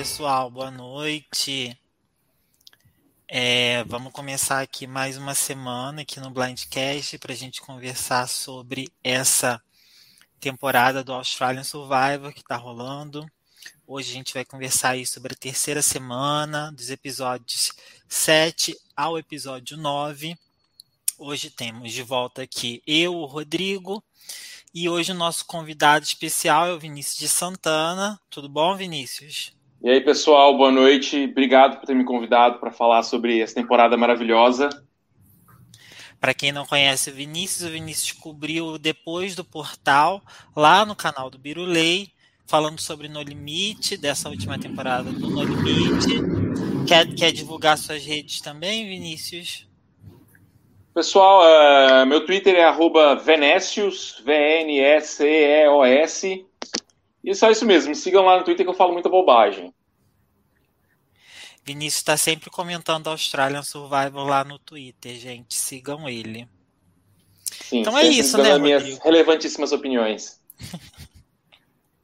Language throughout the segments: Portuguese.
pessoal, boa noite. É, vamos começar aqui mais uma semana aqui no Blindcast para a gente conversar sobre essa temporada do Australian Survivor que está rolando. Hoje a gente vai conversar aí sobre a terceira semana, dos episódios 7 ao episódio 9. Hoje temos de volta aqui eu, o Rodrigo, e hoje o nosso convidado especial é o Vinícius de Santana. Tudo bom, Vinícius? E aí, pessoal, boa noite. Obrigado por ter me convidado para falar sobre essa temporada maravilhosa. Para quem não conhece o Vinícius, o Vinícius cobriu depois do portal, lá no canal do Birulei, falando sobre No Limite, dessa última temporada do No Limite. Quer, quer divulgar suas redes também, Vinícius? Pessoal, uh, meu Twitter é arroba Venecius, V-N-S-E-O-S. E é só isso mesmo, me sigam lá no Twitter que eu falo muita bobagem. Vinícius está sempre comentando Australian Survival lá no Twitter, gente. Sigam ele. Sim, então é isso, né? minhas Rodrigo? relevantíssimas opiniões.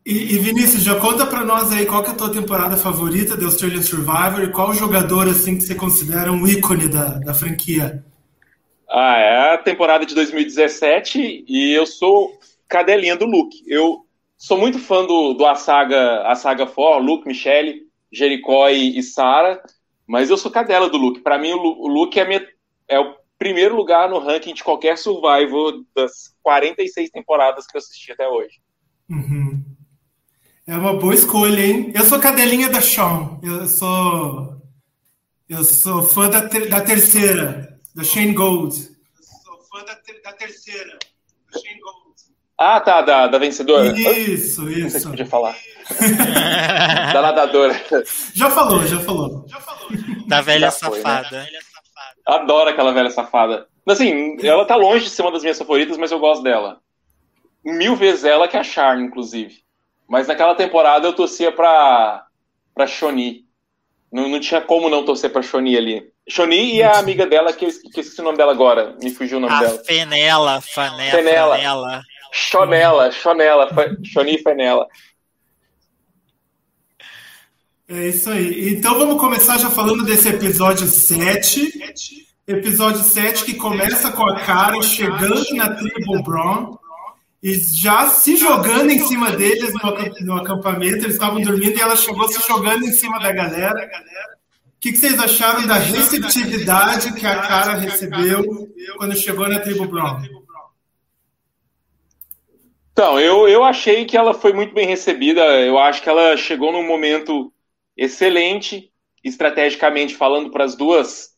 E, e, Vinícius, já conta para nós aí qual que é a tua temporada favorita de Australian Survivor e qual jogador assim que você considera um ícone da, da franquia? Ah, é a temporada de 2017 e eu sou cadelinha do Luke. Eu sou muito fã do, do a saga, a saga For, Luke, Michelle, Jericó e, e Sarah, mas eu sou cadela do Luke. Para mim, o, o Luke é, minha, é o primeiro lugar no ranking de qualquer survival das 46 temporadas que eu assisti até hoje. Uhum. É uma boa escolha, hein? Eu sou cadelinha da Sean. Eu sou. Eu sou fã da, ter, da terceira, da Shane Gold. Eu sou fã da, ter, da terceira, da Shane Gold. Ah, tá, da, da vencedora. Isso, isso. Não sei se podia falar. da nadadora. Já falou, já falou. Já falou. Da velha foi, safada. Né? Adoro aquela velha safada. Assim, ela tá longe de ser uma das minhas favoritas, mas eu gosto dela. Mil vezes ela que a Charme, inclusive. Mas naquela temporada eu torcia pra, pra Shoni. Não, não tinha como não torcer pra Shoni ali. Shoni e a amiga dela, que, que esqueci o nome dela agora. Me fugiu o nome a dela. Fenela, Fanela. Fenela. Fanela. Chonela, Chonela, Choni Fenela. É isso aí. Então vamos começar já falando desse episódio 7. Episódio 7 que começa com a cara chegando na tribo Brown e já se jogando em cima deles no, acampamento. Eles estavam dormindo e ela chegou se jogando em cima da galera. O que, que vocês acharam da receptividade que a cara recebeu quando chegou na tribo Brown? Então, eu, eu achei que ela foi muito bem recebida. Eu acho que ela chegou num momento excelente, estrategicamente falando para as duas,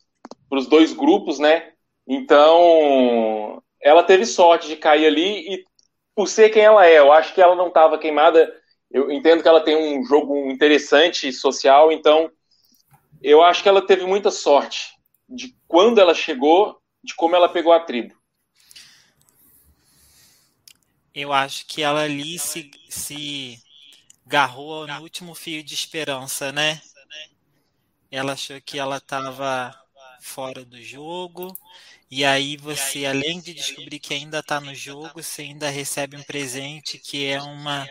para os dois grupos, né? Então, ela teve sorte de cair ali e por ser quem ela é, eu acho que ela não estava queimada. Eu entendo que ela tem um jogo interessante social, então eu acho que ela teve muita sorte de quando ela chegou, de como ela pegou a tribo. Eu acho que ela ali se, se garrou no último fio de esperança, né? Ela achou que ela estava fora do jogo. E aí você, além de descobrir que ainda está no jogo, você ainda recebe um presente que é uma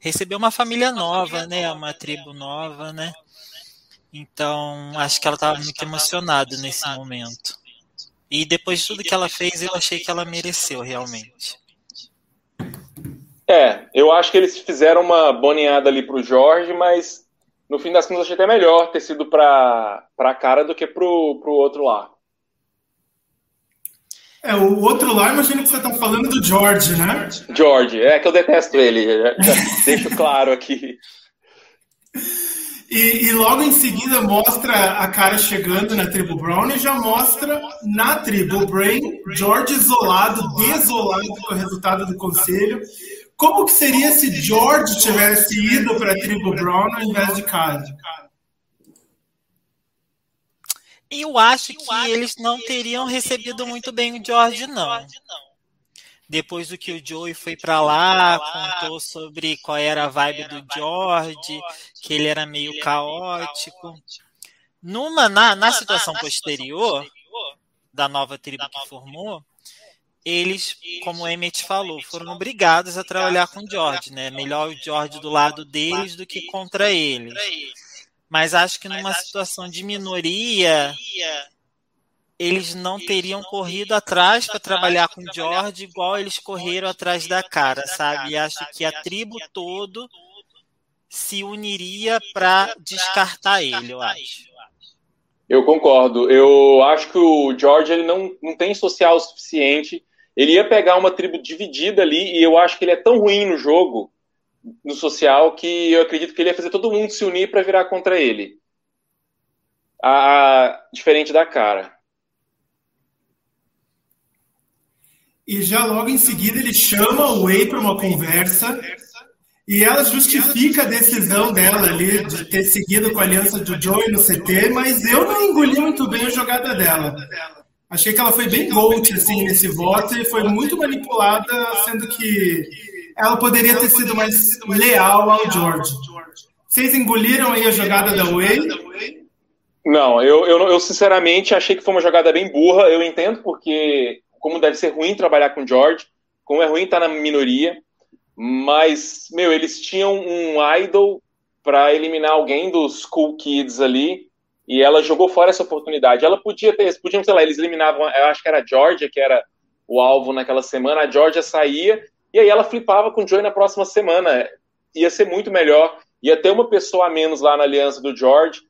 receber uma família nova, né? Uma tribo nova, né? Então, acho que ela estava muito emocionada nesse momento. E depois de tudo que ela fez, eu achei que ela mereceu realmente. É, eu acho que eles fizeram uma boneada ali pro Jorge, mas no fim das contas achei até melhor ter sido pra, pra cara do que pro, pro outro lá. É, o outro lá, imagino que você tá falando do George, né? George, é que eu detesto ele, deixo claro aqui. E, e, logo em seguida mostra a cara chegando na tribo Brown e já mostra na tribo Brain, George isolado, desolado com o resultado do conselho. Como que seria se George tivesse ido para a tribo Brown ao invés de Cade? Eu acho que eles não teriam recebido muito bem o George, não. Depois do que o Joey foi para lá, contou sobre qual era a vibe do George, que ele era meio caótico. Numa na, na situação posterior da nova tribo que formou, eles, como o Emmett falou, foram obrigados a trabalhar com o George, né? Melhor o George do lado deles do que contra eles. Mas acho que numa situação de minoria, eles não teriam corrido atrás para trabalhar com o George igual eles correram atrás da cara, sabe? E acho que a tribo todo se uniria para descartar ele, eu acho. Eu concordo. Eu acho que o George ele não, não tem social o suficiente. Ele ia pegar uma tribo dividida ali e eu acho que ele é tão ruim no jogo, no social, que eu acredito que ele ia fazer todo mundo se unir para virar contra ele. A, diferente da cara. E já logo em seguida ele chama o Wei para uma conversa e ela justifica a decisão dela ali de ter seguido com a aliança do Joey no CT, mas eu não engoli muito bem a jogada dela. Achei que ela foi bem gold assim nesse voto e foi muito manipulada, sendo que ela poderia ter sido mais leal ao George. Vocês engoliram aí a jogada da Way? Não, eu, eu, eu sinceramente achei que foi uma jogada bem burra. Eu entendo porque como deve ser ruim trabalhar com o George, como é ruim estar na minoria. Mas, meu, eles tinham um idol para eliminar alguém dos cool kids ali e ela jogou fora essa oportunidade. Ela podia ter, podiam, sei lá, eles eliminavam, eu acho que era a Georgia, que era o alvo naquela semana, a Georgia saía e aí ela flipava com o Joey na próxima semana. Ia ser muito melhor, ia ter uma pessoa a menos lá na aliança do George.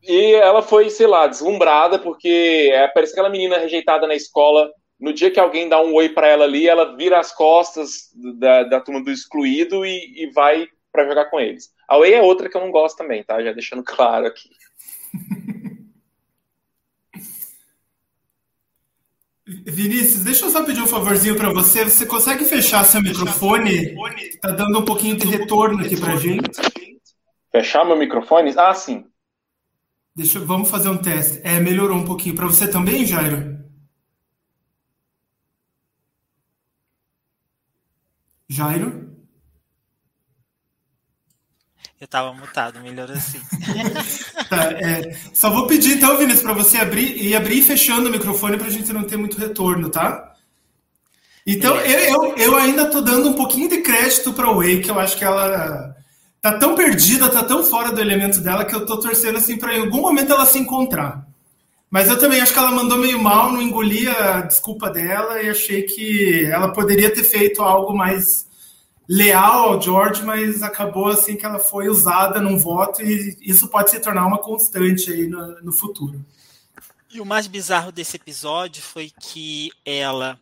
E ela foi, sei lá, deslumbrada, porque é, parece aquela menina rejeitada na escola no dia que alguém dá um oi para ela ali, ela vira as costas da, da turma do excluído e, e vai para jogar com eles. A Way é outra que eu não gosto também, tá? Já deixando claro aqui. Vinícius, deixa eu só pedir um favorzinho para você. Você consegue fechar seu microfone? Tá dando um pouquinho de retorno aqui pra gente. Fechar meu microfone? Ah, sim. Deixa, vamos fazer um teste. É, melhorou um pouquinho. Para você também, Jairo? Jairo? Eu estava mutado, melhor assim. tá, é, só vou pedir então, Vinícius, para você abrir e abrir fechando o microfone para a gente não ter muito retorno, tá? Então, eu, eu, eu, ainda tô dando um pouquinho de crédito para Way, que eu acho que ela tá tão perdida, tá tão fora do elemento dela, que eu tô torcendo assim para em algum momento ela se encontrar. Mas eu também acho que ela mandou meio mal, não engoli a desculpa dela e achei que ela poderia ter feito algo mais leal ao George, mas acabou assim que ela foi usada num voto e isso pode se tornar uma constante aí no, no futuro. E o mais bizarro desse episódio foi que ela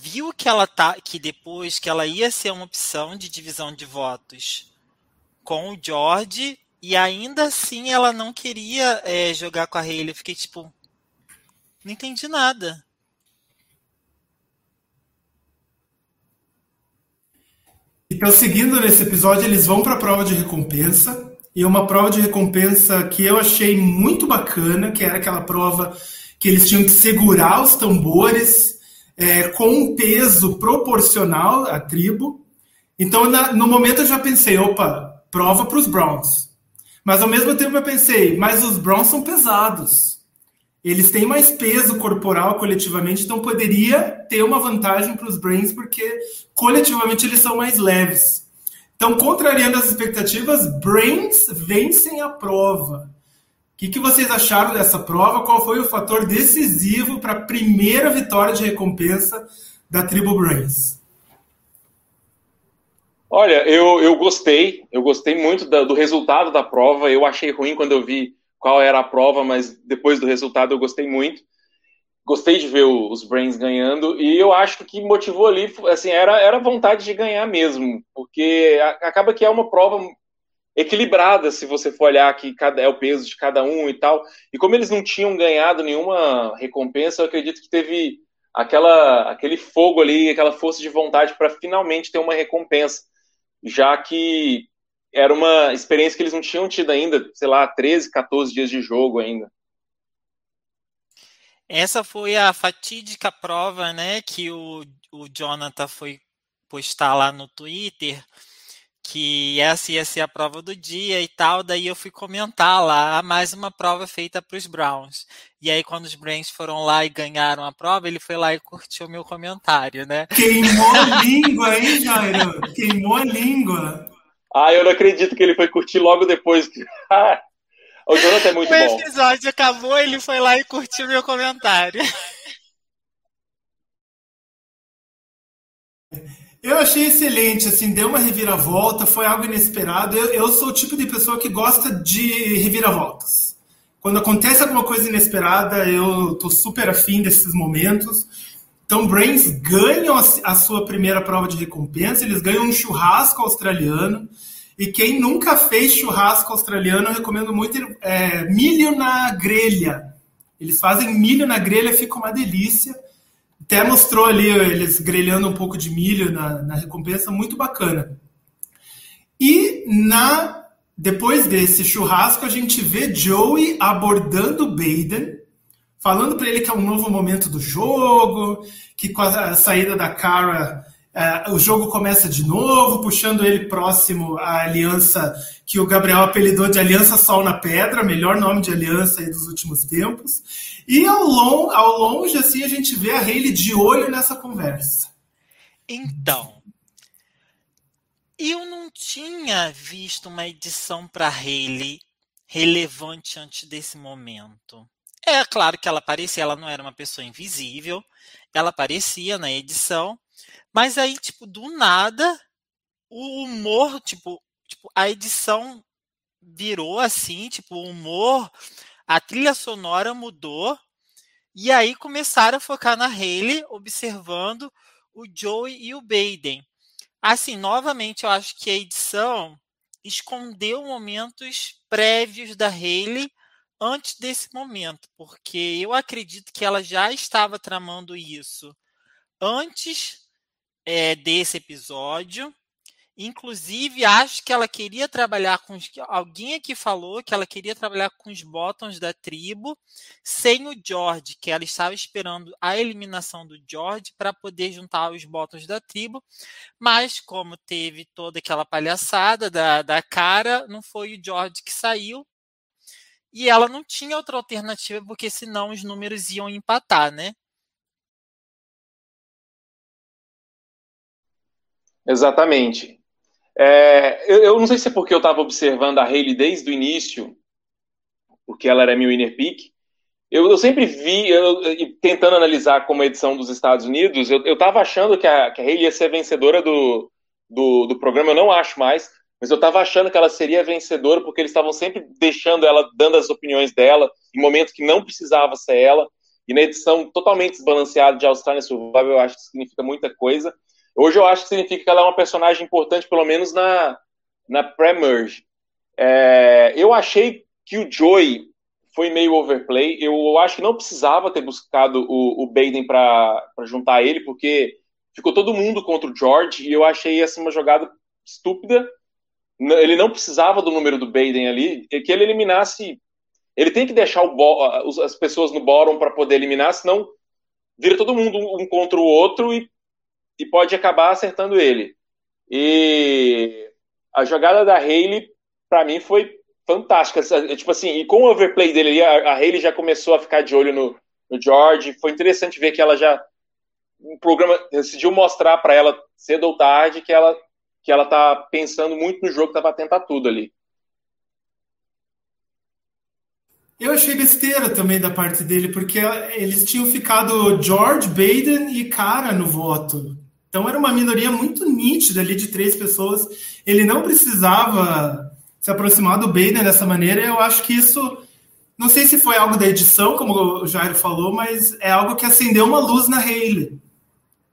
viu que ela tá que depois que ela ia ser uma opção de divisão de votos com o George e ainda assim ela não queria é, jogar com a Hayley. Eu fiquei tipo. Não entendi nada. Então, seguindo nesse episódio, eles vão para a prova de recompensa. E uma prova de recompensa que eu achei muito bacana, que era aquela prova que eles tinham que segurar os tambores é, com um peso proporcional à tribo. Então, na, no momento eu já pensei, opa, prova para os Browns. Mas ao mesmo tempo eu pensei, mas os Browns são pesados. Eles têm mais peso corporal coletivamente, então poderia ter uma vantagem para os Brains, porque coletivamente eles são mais leves. Então, contrariando as expectativas, Brains vencem a prova. O que, que vocês acharam dessa prova? Qual foi o fator decisivo para a primeira vitória de recompensa da tribo Brains? Olha, eu, eu gostei, eu gostei muito da, do resultado da prova. Eu achei ruim quando eu vi qual era a prova, mas depois do resultado eu gostei muito. Gostei de ver os Brains ganhando e eu acho que motivou ali, assim, era, era vontade de ganhar mesmo, porque acaba que é uma prova equilibrada, se você for olhar que cada, é o peso de cada um e tal. E como eles não tinham ganhado nenhuma recompensa, eu acredito que teve aquela, aquele fogo ali, aquela força de vontade para finalmente ter uma recompensa já que era uma experiência que eles não tinham tido ainda, sei lá, 13, 14 dias de jogo ainda. Essa foi a fatídica prova, né, que o, o Jonathan foi postar lá no Twitter, que essa ia ser a prova do dia e tal, daí eu fui comentar lá, ah, mais uma prova feita para os Browns. E aí, quando os Browns foram lá e ganharam a prova, ele foi lá e curtiu o meu comentário, né? Queimou a língua, hein, Jairo? Queimou a língua. Ah, eu não acredito que ele foi curtir logo depois. o Jonathan é muito o bom. O episódio acabou, ele foi lá e curtiu meu comentário. Eu achei excelente, assim, deu uma reviravolta, foi algo inesperado. Eu, eu sou o tipo de pessoa que gosta de reviravoltas. Quando acontece alguma coisa inesperada, eu tô super afim desses momentos. Então, Brains ganham a, sua primeira prova de recompensa, eles ganham um churrasco australiano. E quem nunca fez churrasco australiano, eu recomendo muito é, milho na grelha. Eles fazem milho na grelha, fica uma delícia. Até mostrou ali eles grelhando um pouco de milho na, na recompensa, muito bacana. E na depois desse churrasco, a gente vê Joey abordando Baden, falando para ele que é um novo momento do jogo, que com a saída da Cara é, o jogo começa de novo, puxando ele próximo à aliança que o Gabriel apelidou de Aliança Sol na Pedra, melhor nome de aliança dos últimos tempos. E ao, long, ao longe, assim, a gente vê a Hayley de olho nessa conversa. Então, eu não tinha visto uma edição para Hayley relevante antes desse momento. É claro que ela aparecia, ela não era uma pessoa invisível, ela aparecia na edição, mas aí, tipo, do nada, o humor, tipo, tipo, a edição virou assim, tipo, o humor, a trilha sonora mudou, e aí começaram a focar na Hayley, observando o Joey e o Baden. Assim, novamente, eu acho que a edição escondeu momentos prévios da Hayley antes desse momento, porque eu acredito que ela já estava tramando isso antes é, desse episódio. Inclusive, acho que ela queria trabalhar com. Os, alguém aqui falou que ela queria trabalhar com os bottoms da tribo sem o George, que ela estava esperando a eliminação do George para poder juntar os bottoms da tribo. Mas, como teve toda aquela palhaçada da, da cara, não foi o George que saiu. E ela não tinha outra alternativa, porque senão os números iam empatar, né? Exatamente. É, eu, eu, não sei se é porque eu estava observando a Hayley desde o início, porque ela era meu inner pick. Eu, eu sempre vi, eu, tentando analisar como edição dos Estados Unidos, eu estava achando que a, que a Hayley ia ser vencedora do, do, do programa, eu não acho mais, mas eu estava achando que ela seria vencedora porque eles estavam sempre deixando ela, dando as opiniões dela, em momentos que não precisava ser ela. E na edição totalmente desbalanceada de Australian Survival, eu acho que significa muita coisa. Hoje eu acho que significa que ela é uma personagem importante, pelo menos na, na pré-merge. É, eu achei que o Joey foi meio overplay. Eu acho que não precisava ter buscado o, o Baden para juntar ele, porque ficou todo mundo contra o George e eu achei essa uma jogada estúpida. Ele não precisava do número do Baden ali, que ele eliminasse. Ele tem que deixar o, as pessoas no bottom para poder eliminar, senão vira todo mundo um contra o outro e e pode acabar acertando ele. E a jogada da Haley, para mim, foi fantástica. Tipo assim, e com o overplay dele, a, a Haley já começou a ficar de olho no, no George. Foi interessante ver que ela já. O programa decidiu mostrar para ela cedo ou tarde que ela que ela tá pensando muito no jogo, tava atenta a tudo ali. Eu achei besteira também da parte dele, porque eles tinham ficado George, Baden e Cara no voto. Então era uma minoria muito nítida ali de três pessoas. Ele não precisava se aproximar do Baden dessa maneira. Eu acho que isso, não sei se foi algo da edição, como o Jairo falou, mas é algo que acendeu uma luz na Hayley.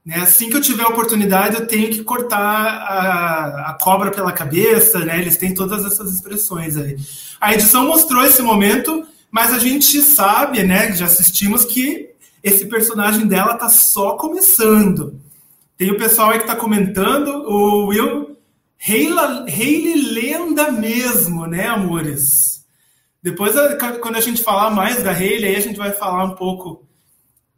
Né? Assim que eu tiver a oportunidade, eu tenho que cortar a, a cobra pela cabeça, né? Eles têm todas essas expressões aí. A edição mostrou esse momento, mas a gente sabe, né? Já assistimos que esse personagem dela tá só começando. Tem o pessoal aí que está comentando, o Will. Hayley lenda mesmo, né, amores? Depois, quando a gente falar mais da Hayley, aí a gente vai falar um pouco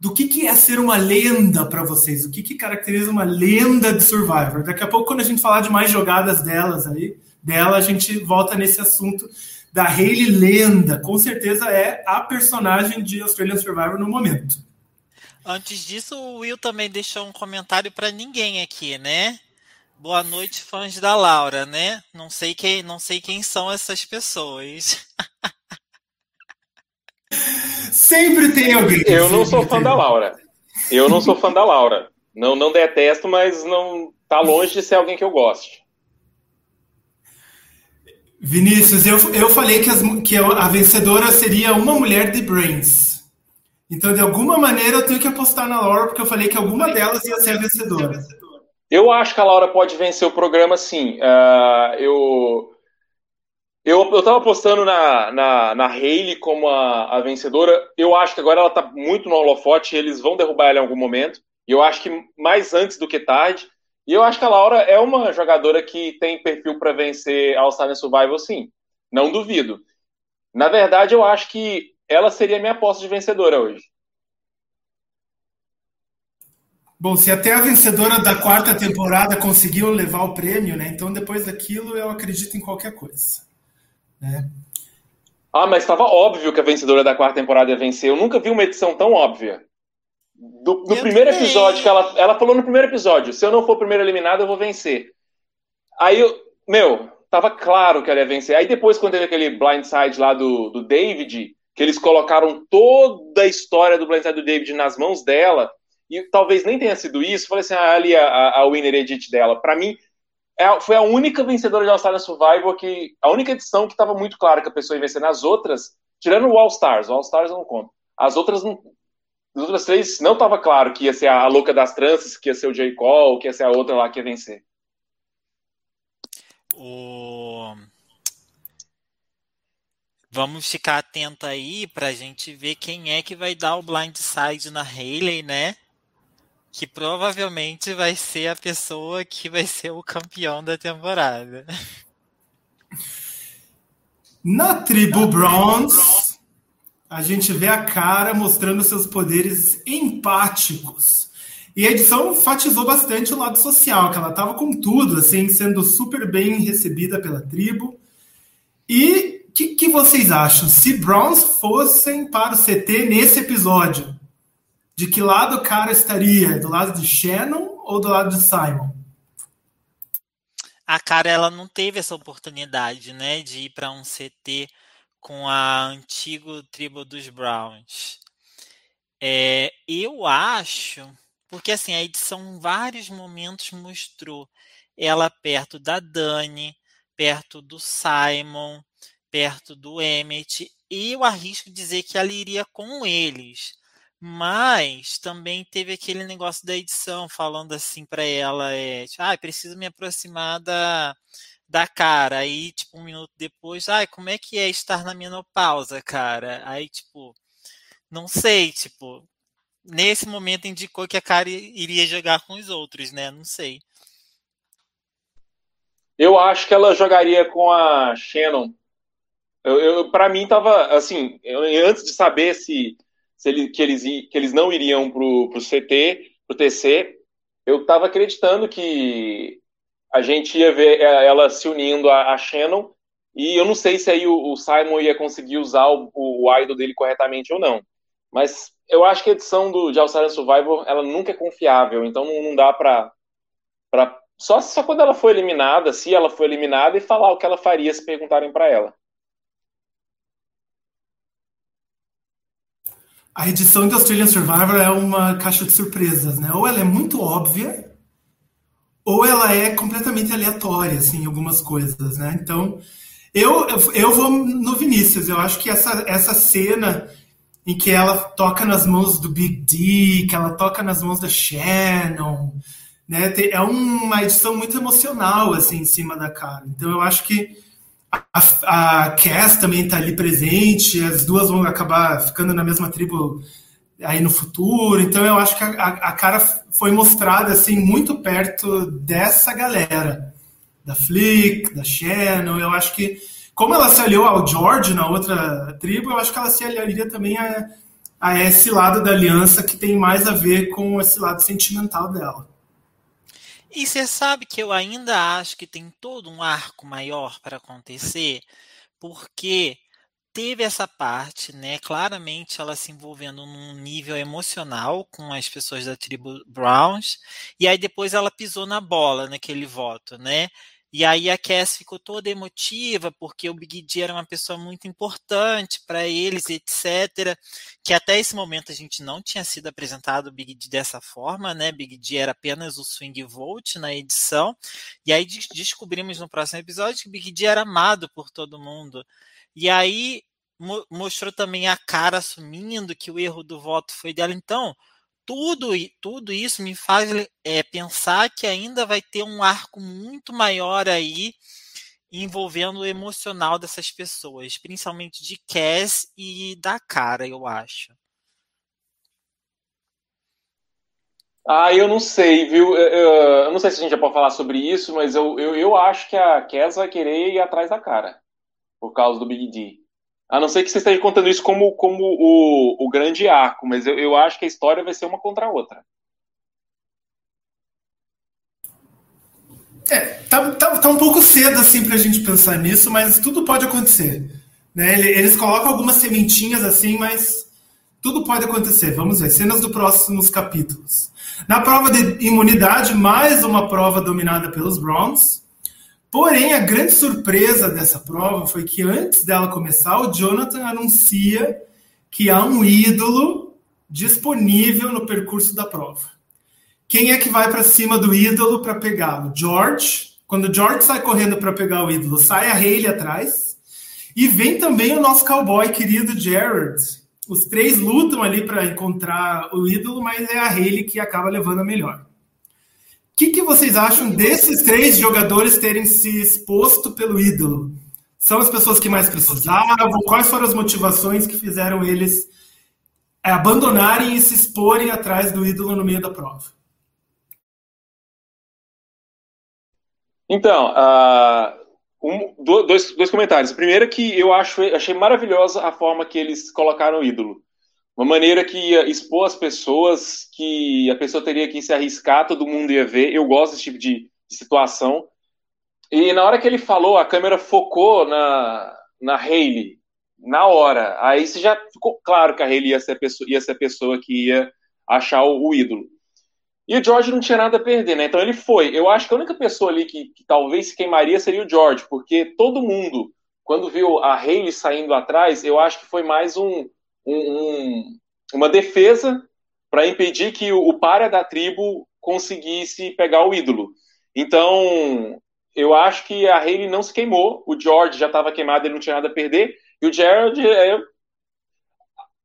do que, que é ser uma lenda para vocês, o que, que caracteriza uma lenda de Survivor. Daqui a pouco, quando a gente falar de mais jogadas delas aí, dela, a gente volta nesse assunto da Hayley lenda. Com certeza é a personagem de Australian Survivor no momento. Antes disso, o Will também deixou um comentário para ninguém aqui, né? Boa noite, fãs da Laura, né? Não sei quem, não sei quem são essas pessoas. Sempre tem alguém. Eu não sou fã da Laura. Eu não sou fã da Laura. Não, não detesto, mas não tá longe de ser alguém que eu goste. Vinícius, eu, eu falei que, as, que a vencedora seria uma mulher de Brains. Então, de alguma maneira, eu tenho que apostar na Laura, porque eu falei que alguma delas ia ser a vencedora. Eu acho que a Laura pode vencer o programa, sim. Uh, eu, eu, eu tava apostando na, na, na Hayley como a, a vencedora. Eu acho que agora ela tá muito no holofote, eles vão derrubar ela em algum momento. E eu acho que mais antes do que tarde. E eu acho que a Laura é uma jogadora que tem perfil para vencer All Star Survival, sim. Não duvido. Na verdade, eu acho que ela seria a minha aposta de vencedora hoje. Bom, se até a vencedora da quarta temporada conseguiu levar o prêmio, né? Então depois daquilo eu acredito em qualquer coisa. Né? Ah, mas estava óbvio que a vencedora da quarta temporada ia vencer. Eu nunca vi uma edição tão óbvia. Do, do primeiro também. episódio que ela, ela falou no primeiro episódio: se eu não for o primeiro eliminado, eu vou vencer. Aí eu, meu, tava claro que ela ia vencer. Aí depois, quando teve aquele blindside lá do, do David, que eles colocaram toda a história do blindside do David nas mãos dela, e talvez nem tenha sido isso, falei assim: ah, ali a, a winner edit dela. Para mim, é, foi a única vencedora de All-Star Survivor que. A única edição que tava muito claro que a pessoa ia vencer. Nas outras, tirando o All-Stars, o All-Stars eu não conto. As outras não, as outras três não estava claro que ia ser a louca das tranças, que ia ser o J. Cole, que ia ser a outra lá que ia vencer. O... Vamos ficar atento aí para a gente ver quem é que vai dar o blindside na Hayley, né? Que provavelmente vai ser a pessoa que vai ser o campeão da temporada. Na tribo Bronze, a gente vê a cara mostrando seus poderes empáticos. E a edição enfatizou bastante o lado social, que ela estava com tudo, assim, sendo super bem recebida pela tribo. E o que, que, vocês acham? Se Browns fossem para o CT nesse episódio, de que lado o cara estaria? Do lado de Shannon ou do lado de Simon? A cara ela não teve essa oportunidade, né, de ir para um CT com a antiga tribo dos Browns. É, eu acho, porque assim, a edição em vários momentos mostrou ela perto da Dani, perto do Simon, perto do Emmett, e eu arrisco dizer que ela iria com eles. Mas também teve aquele negócio da edição falando assim para ela, é, ah, preciso me aproximar da, da cara. Aí, tipo, um minuto depois, ai, como é que é estar na menopausa, cara? Aí, tipo, não sei, tipo, nesse momento indicou que a cara iria jogar com os outros, né? Não sei. Eu acho que ela jogaria com a Shannon. Eu, eu para mim tava assim, eu, antes de saber se, se ele, que eles que eles não iriam pro, pro CT, pro TC, eu tava acreditando que a gente ia ver é, ela se unindo a, a Shannon, e eu não sei se aí o, o Simon ia conseguir usar o, o, idol dele corretamente ou não. Mas eu acho que a edição do, de All-Star Survivor, ela nunca é confiável, então não, não dá pra, pra... Só, só quando ela foi eliminada, se ela foi eliminada, e falar o que ela faria se perguntarem para ela. A edição de Australian Survivor é uma caixa de surpresas, né? Ou ela é muito óbvia, ou ela é completamente aleatória, assim, algumas coisas, né? Então, eu, eu vou no Vinícius. Eu acho que essa, essa cena em que ela toca nas mãos do Big D, que ela toca nas mãos da Shannon, né? É uma edição muito emocional, assim, em cima da cara. Então, eu acho que a, a Cass também está ali presente, as duas vão acabar ficando na mesma tribo aí no futuro. Então eu acho que a, a, cara foi mostrada assim muito perto dessa galera, da Flick, da Shannon. Eu acho que como ela se aliou ao George na outra tribo, eu acho que ela se aliaria também a, a esse lado da aliança que tem mais a ver com esse lado sentimental dela. E você sabe que eu ainda acho que tem todo um arco maior para acontecer, porque teve essa parte, né? Claramente ela se envolvendo num nível emocional com as pessoas da tribo Browns, e aí depois ela pisou na bola naquele voto, né? E aí a Cass ficou toda emotiva, porque o Big D era uma pessoa muito importante para eles, etc. Que até esse momento a gente não tinha sido apresentado o Big D dessa forma, né? Big D era apenas o Swing Vote na edição. E aí descobrimos no próximo episódio que o Big D era amado por todo mundo. E aí mo mostrou também a cara assumindo que o erro do voto foi dela. Então, tudo, tudo isso me faz é, pensar que ainda vai ter um arco muito maior aí envolvendo o emocional dessas pessoas, principalmente de Cass e da cara, eu acho. Ah, eu não sei, viu? Eu, não sei se a gente já pode falar sobre isso, mas eu, eu, eu acho que a Cass vai querer ir atrás da cara, por causa do Big D. A não ser que você esteja contando isso como, como o, o grande arco, mas eu, eu acho que a história vai ser uma contra a outra. É, tá, tá, tá um pouco cedo assim pra gente pensar nisso, mas tudo pode acontecer. Né? Eles colocam algumas sementinhas assim, mas tudo pode acontecer. Vamos ver, cenas dos próximos capítulos. Na prova de imunidade, mais uma prova dominada pelos Browns. Porém, a grande surpresa dessa prova foi que antes dela começar, o Jonathan anuncia que há um ídolo disponível no percurso da prova. Quem é que vai para cima do ídolo para pegá-lo? George. Quando o George sai correndo para pegar o ídolo, sai a Hayley atrás. E vem também o nosso cowboy querido Jared. Os três lutam ali para encontrar o ídolo, mas é a Hayley que acaba levando a melhor. O que, que vocês acham desses três jogadores terem se exposto pelo ídolo? São as pessoas que mais precisavam? Quais foram as motivações que fizeram eles é, abandonarem e se exporem atrás do ídolo no meio da prova? Então, uh, um, dois, dois comentários. Primeiro que eu acho, achei maravilhosa a forma que eles colocaram o ídolo uma maneira que ia expor as pessoas, que a pessoa teria que se arriscar, todo mundo ia ver. Eu gosto desse tipo de, situação. E na hora que ele falou, a câmera focou na, na Hayley, na hora. Aí você já ficou claro que a Hayley ia ser a pessoa, ia ser a pessoa que ia achar o, o, ídolo. E o George não tinha nada a perder, né? Então ele foi. Eu acho que a única pessoa ali que, que talvez se queimaria seria o George, porque todo mundo, quando viu a Hayley saindo atrás, eu acho que foi mais um, um, uma defesa para impedir que o, o da tribo conseguisse pegar o ídolo. Então, eu acho que a Hayley não se queimou, o George já estava queimado, ele não tinha nada a perder, e o Gerald é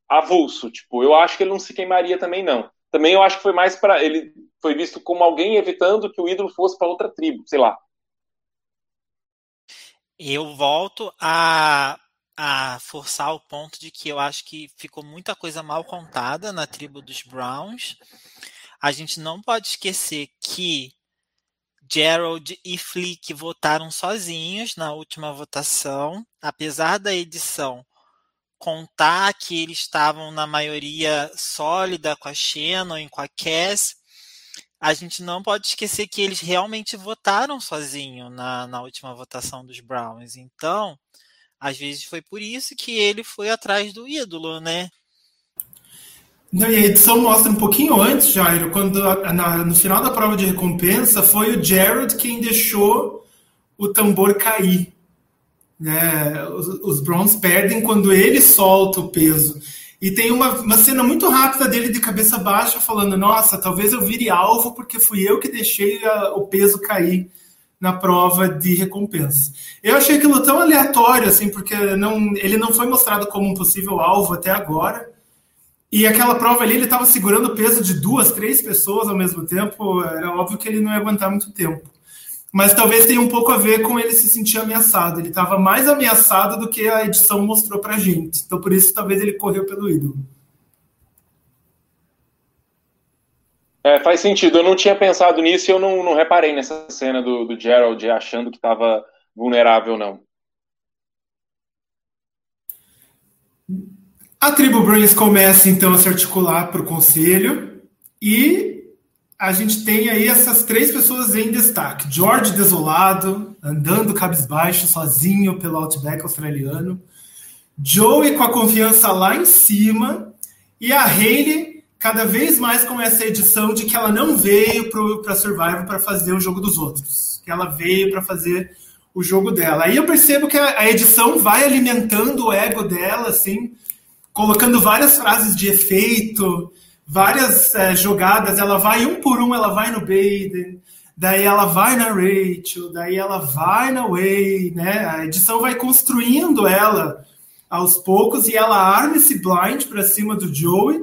avulso, tipo, eu acho que ele não se queimaria também não. Também eu acho que foi mais para ele foi visto como alguém evitando que o ídolo fosse para outra tribo, sei lá. Eu volto a a forçar o ponto de que eu acho que ficou muita coisa mal contada na tribo dos Browns. A gente não pode esquecer que Gerald e Flick votaram sozinhos na última votação, apesar da edição contar que eles estavam na maioria sólida com a Shannon e com a Cass, a gente não pode esquecer que eles realmente votaram sozinho na, na última votação dos Browns. Então, às vezes foi por isso que ele foi atrás do ídolo, né? E a edição mostra um pouquinho antes, Jairo, quando na, no final da prova de recompensa foi o Jared quem deixou o tambor cair. Né? Os, os Browns perdem quando ele solta o peso. E tem uma, uma cena muito rápida dele de cabeça baixa falando: Nossa, talvez eu vire alvo porque fui eu que deixei a, o peso cair na prova de recompensa. Eu achei aquilo tão aleatório, assim, porque não, ele não foi mostrado como um possível alvo até agora. E aquela prova ali, ele estava segurando o peso de duas, três pessoas ao mesmo tempo. Era óbvio que ele não ia aguentar muito tempo. Mas talvez tenha um pouco a ver com ele se sentir ameaçado. Ele estava mais ameaçado do que a edição mostrou pra gente. Então, por isso, talvez ele correu pelo ídolo. É, faz sentido. Eu não tinha pensado nisso e eu não, não reparei nessa cena do, do Gerald achando que estava vulnerável, não. A tribo Brains começa então a se articular para o conselho e a gente tem aí essas três pessoas em destaque: George desolado, andando cabisbaixo, sozinho pelo outback australiano. Joey com a confiança lá em cima e a Hayley cada vez mais com essa edição de que ela não veio para Survivor para fazer o jogo dos outros, que ela veio para fazer o jogo dela. Aí eu percebo que a, a, edição vai alimentando o ego dela, assim, colocando várias frases de efeito, várias é, jogadas. Ela vai um por um, ela vai no Baden, daí ela vai na Rachel, daí ela vai na Way, né? A edição vai construindo ela aos poucos e ela arma esse blind para cima do Joey.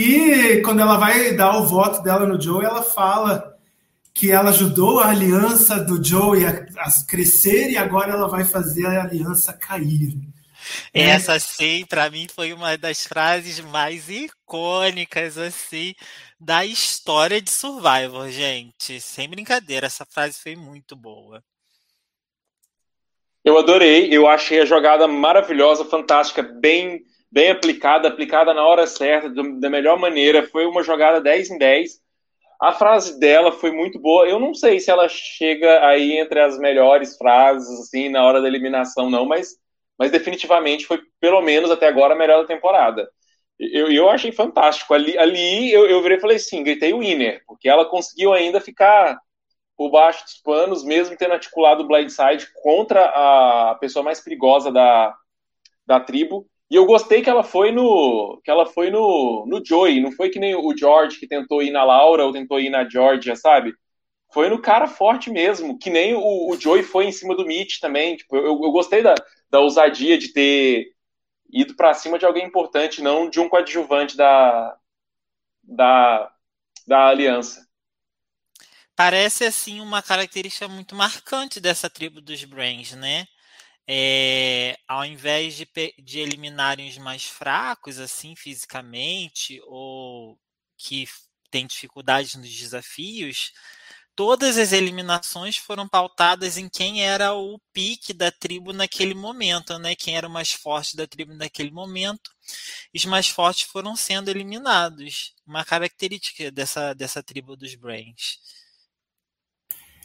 E quando ela vai dar o voto dela no Joey, ela fala que ela ajudou a aliança do Joey a, a crescer e agora ela vai fazer a aliança cair. É. Essa, sim, para mim foi uma das frases mais icônicas, assim, da história de Survivor, gente. Sem brincadeira, essa frase foi muito boa. Eu adorei, eu achei a jogada maravilhosa, fantástica, bem, bem aplicada, aplicada na hora certa, da melhor maneira. Foi uma jogada 10 em 10. A frase dela foi muito boa. Eu não sei se ela chega aí entre as melhores frases, assim, na hora da eliminação, não, mas mas definitivamente foi, pelo menos até agora, a melhor da temporada. Eu, eu achei fantástico. Ali, ali eu, eu virei e falei assim, gritei winner, porque ela conseguiu ainda ficar por baixo dos panos, mesmo tendo articulado o blindside contra a pessoa mais perigosa da, da tribo. E eu gostei que ela foi no que ela foi no, no Joey, não foi que nem o George que tentou ir na Laura ou tentou ir na Georgia, sabe? Foi no cara forte mesmo, que nem o, o Joey foi em cima do Mitch também. Tipo, eu, eu gostei da, da ousadia de ter ido para cima de alguém importante, não de um coadjuvante da, da, da aliança. Parece assim uma característica muito marcante dessa tribo dos Brains, né? É, ao invés de, de eliminarem os mais fracos, assim, fisicamente, ou que têm dificuldades nos desafios, todas as eliminações foram pautadas em quem era o pique da tribo naquele momento, né? Quem era o mais forte da tribo naquele momento. Os mais fortes foram sendo eliminados. Uma característica dessa, dessa tribo dos Brains.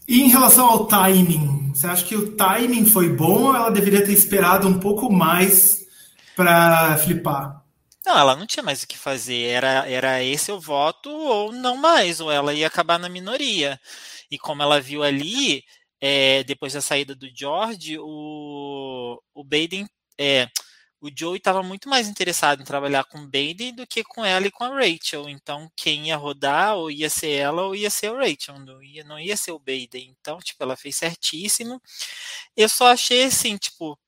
E em relação ao timing, você acha que o timing foi bom ou ela deveria ter esperado um pouco mais para flipar? Não, ela não tinha mais o que fazer. Era, era esse o voto ou não mais, ou ela ia acabar na minoria. E como ela viu ali, é, depois da saída do George, o, o Baden. É, o Joey estava muito mais interessado em trabalhar com o Baden do que com ela e com a Rachel. Então, quem ia rodar ou ia ser ela ou ia ser a Rachel, não ia, não ia ser o Baden. Então, tipo, ela fez certíssimo. Eu só achei assim, tipo,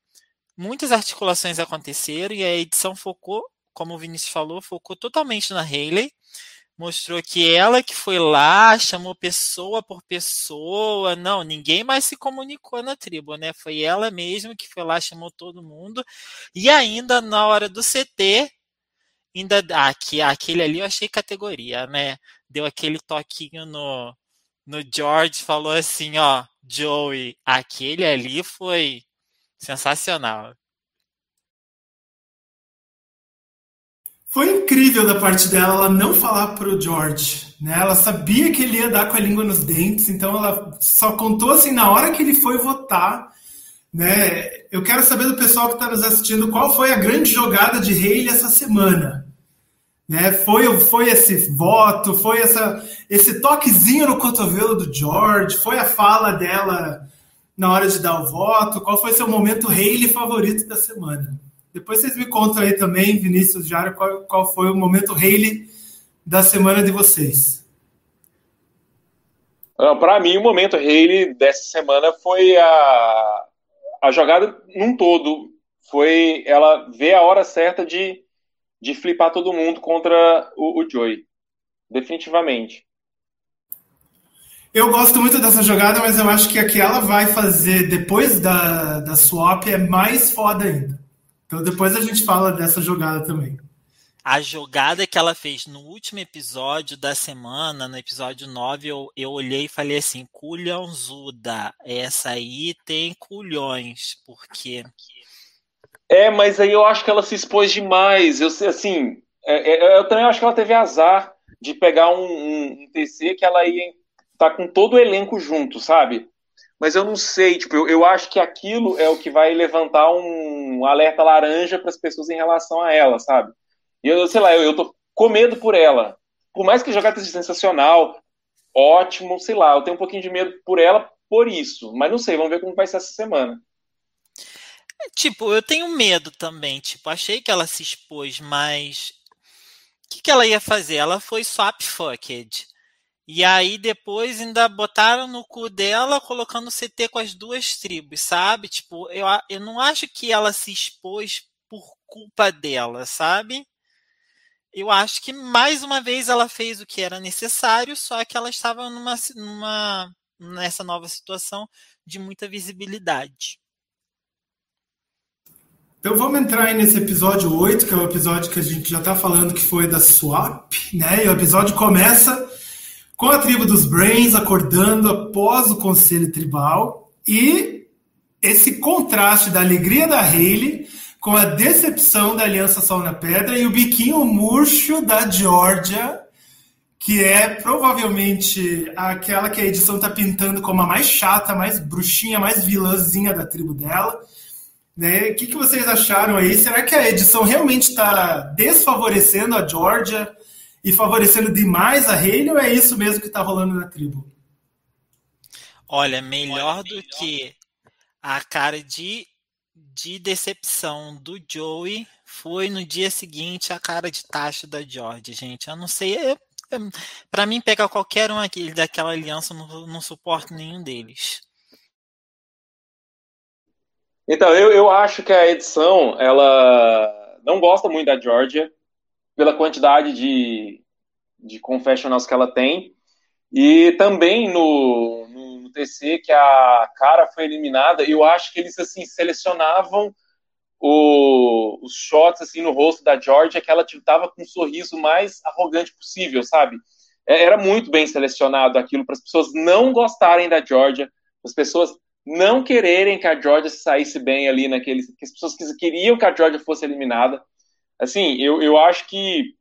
muitas articulações aconteceram e a edição focou como o Vinícius falou, focou totalmente na Hayley. Mostrou que ela que foi lá, chamou pessoa por pessoa. Não, ninguém mais se comunicou na tribo, né? Foi ela mesma que foi lá, chamou todo mundo. E ainda na hora do CT, ainda ah, aqui, aquele ali eu achei categoria, né? Deu aquele toquinho no, no George, falou assim, ó, Joey, aquele ali foi sensacional. Foi incrível da parte dela ela não falar pro George, né? Ela sabia que ele ia dar com a língua nos dentes, então ela só contou assim na hora que ele foi votar, né? Eu quero saber do pessoal que está nos assistindo qual foi a grande jogada de Haley essa semana, né? Foi foi esse voto, foi essa esse toquezinho no cotovelo do George, foi a fala dela na hora de dar o voto, qual foi seu momento Haley favorito da semana? Depois vocês me contam aí também, Vinícius Jara, qual, qual foi o momento Haley da semana de vocês. Para mim, o momento Haley dessa semana foi a, a jogada num todo. Foi ela ver a hora certa de, de flipar todo mundo contra o, o Joey. Definitivamente. Eu gosto muito dessa jogada, mas eu acho que a que ela vai fazer depois da, da swap é mais foda ainda. Então depois a gente fala dessa jogada também. A jogada que ela fez no último episódio da semana, no episódio 9, eu, eu olhei e falei assim: culhãozuda, essa aí tem culhões, porque. É, mas aí eu acho que ela se expôs demais. Eu assim, é, é, eu também acho que ela teve azar de pegar um, um, um TC que ela ia estar tá com todo o elenco junto, sabe? Mas eu não sei, tipo, eu, eu acho que aquilo é o que vai levantar um alerta laranja para as pessoas em relação a ela, sabe? E eu, sei lá, eu, eu tô com medo por ela. Por mais que a jogada seja sensacional, ótimo, sei lá, eu tenho um pouquinho de medo por ela por isso. Mas não sei, vamos ver como vai ser essa semana. Tipo, eu tenho medo também. Tipo, achei que ela se expôs, mas o que, que ela ia fazer? Ela foi swap fucked. E aí depois ainda botaram no cu dela colocando CT com as duas tribos, sabe? Tipo, eu, eu não acho que ela se expôs por culpa dela, sabe? Eu acho que mais uma vez ela fez o que era necessário, só que ela estava numa, numa nessa nova situação de muita visibilidade. Então vamos entrar aí nesse episódio 8, que é o episódio que a gente já está falando que foi da Swap, né? E o episódio começa com a tribo dos Brains acordando após o conselho tribal e esse contraste da alegria da Hayley com a decepção da Aliança Sol na Pedra e o biquinho murcho da Georgia, que é provavelmente aquela que a edição está pintando como a mais chata, mais bruxinha, mais vilãzinha da tribo dela. Né? O que, que vocês acharam aí? Será que a edição realmente está desfavorecendo a Georgia e favorecendo demais a Hayley ou é isso mesmo que está rolando na tribo? Olha, melhor do que a cara de, de decepção do Joey foi no dia seguinte a cara de taxa da George, gente. Eu não sei. É, é, para mim, pegar qualquer um aqui daquela aliança, não, não suporto nenhum deles. Então, eu, eu acho que a edição, ela não gosta muito da Georgia pela quantidade de, de confessionals que ela tem. E também no, no, TC, que a cara foi eliminada, eu acho que eles assim selecionavam o, os shots assim no rosto da Georgia, que ela estava com um sorriso mais arrogante possível, sabe? É, era muito bem selecionado aquilo para as pessoas não gostarem da Georgia, as pessoas não quererem que a Georgia saísse bem ali naquele. que as pessoas queriam que a Georgia fosse eliminada assim, eu, eu acho que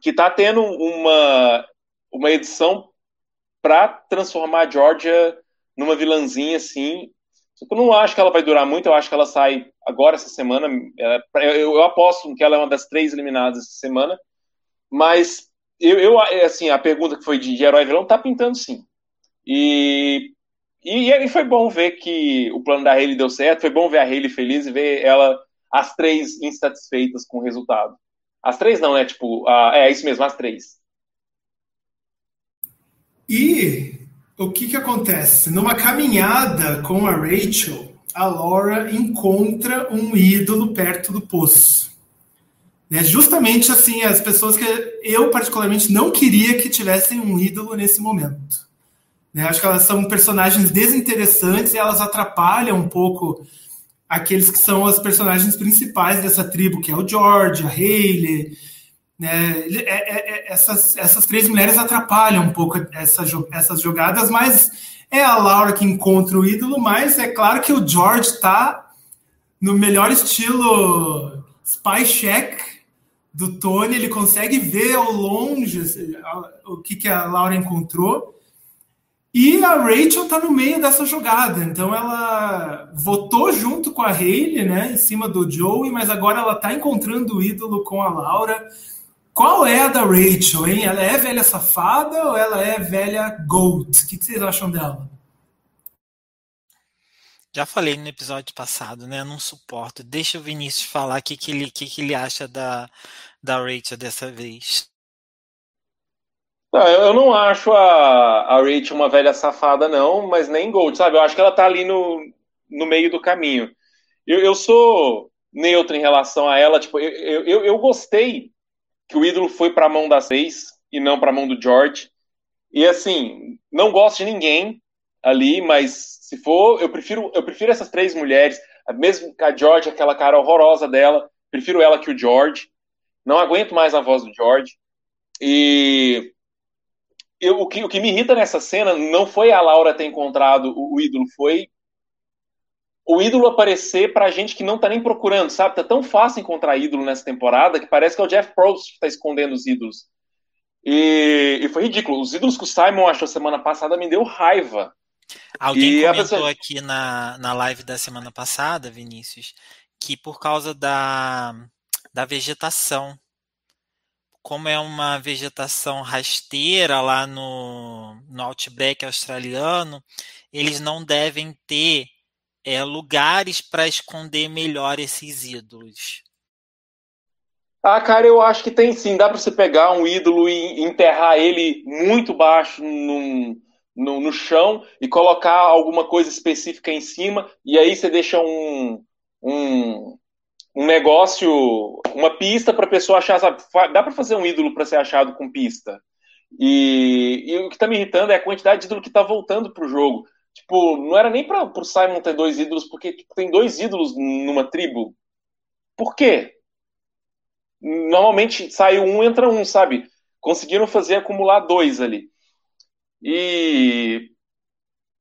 que tá tendo uma uma edição para transformar a Georgia numa vilãzinha assim. Eu não acho que ela vai durar muito, eu acho que ela sai agora essa semana. É, eu, aposto que ela é uma das três eliminadas essa semana. Mas eu, eu assim, a pergunta que foi de herói vilão tá pintando sim. E, e, e foi bom ver que o plano da Hayley deu certo, foi bom ver a Hayley feliz e ver ela as três insatisfeitas com o resultado. As três não, né? Tipo, a, é isso mesmo, as três. E o que que acontece? Numa caminhada com a Rachel, a Laura encontra um ídolo perto do poço. Né? Justamente assim, as pessoas que eu particularmente não queria que tivessem um ídolo nesse momento. Né? Acho que elas são personagens desinteressantes e elas atrapalham um pouco aqueles que são os personagens principais dessa tribo, que é o George, a Hayley. Né? É, é, é, essas, essas três mulheres atrapalham um pouco essa, essas jogadas, mas é a Laura que encontra o ídolo, mas é claro que o George está no melhor estilo spy check do Tony, ele consegue ver ao longe o que, que a Laura encontrou e a Rachel tá no meio dessa jogada, então ela votou junto com a Hayley, né, em cima do Joey, mas agora ela tá encontrando o ídolo com a Laura. Qual é a da Rachel, hein? Ela é velha safada ou ela é velha gold? O que, vocês acham dela? Já falei no episódio passado, né? Não suporto. Deixa o Vinícius falar o que, que, ele, que, que ele acha da, da Rachel dessa vez. Não, eu não acho a, a Rachel uma velha safada, não, mas nem Gold, sabe? Eu acho que ela tá ali no, no meio do caminho. Eu, eu sou neutro em relação a ela, tipo, eu, eu, eu gostei que o ídolo foi pra mão das seis e não pra mão do George. E assim, não gosto de ninguém ali, mas se for, eu prefiro, eu prefiro essas três mulheres, mesmo que a George, aquela cara horrorosa dela, prefiro ela que o George. Não aguento mais a voz do George. E eu, o, que, o que me irrita nessa cena não foi a Laura ter encontrado o, o ídolo, foi o ídolo aparecer pra gente que não tá nem procurando, sabe? Tá tão fácil encontrar ídolo nessa temporada que parece que é o Jeff Probst que tá escondendo os ídolos. E, e, foi ridículo. Os ídolos que o Simon achou semana passada me deu raiva. Alguém e comentou pessoa... aqui na, na live da semana passada, Vinícius, que por causa da, da vegetação, como é uma vegetação rasteira lá no, no Outback australiano, eles não devem ter é, lugares para esconder melhor esses ídolos. Ah, cara, eu acho que tem sim. Dá para você pegar um ídolo e enterrar ele muito baixo num, no, no, chão e colocar alguma coisa específica em cima, e aí você deixa um, um, um negócio, uma pista para a pessoa achar. Sabe? Dá para fazer um ídolo para ser achado com pista. E, e o que está me irritando é a quantidade de ídolo que está voltando para o jogo. Tipo, não era nem para o Simon ter dois ídolos, porque tipo, tem dois ídolos numa tribo. Por quê? Normalmente sai um, entra um, sabe? Conseguiram fazer acumular dois ali. E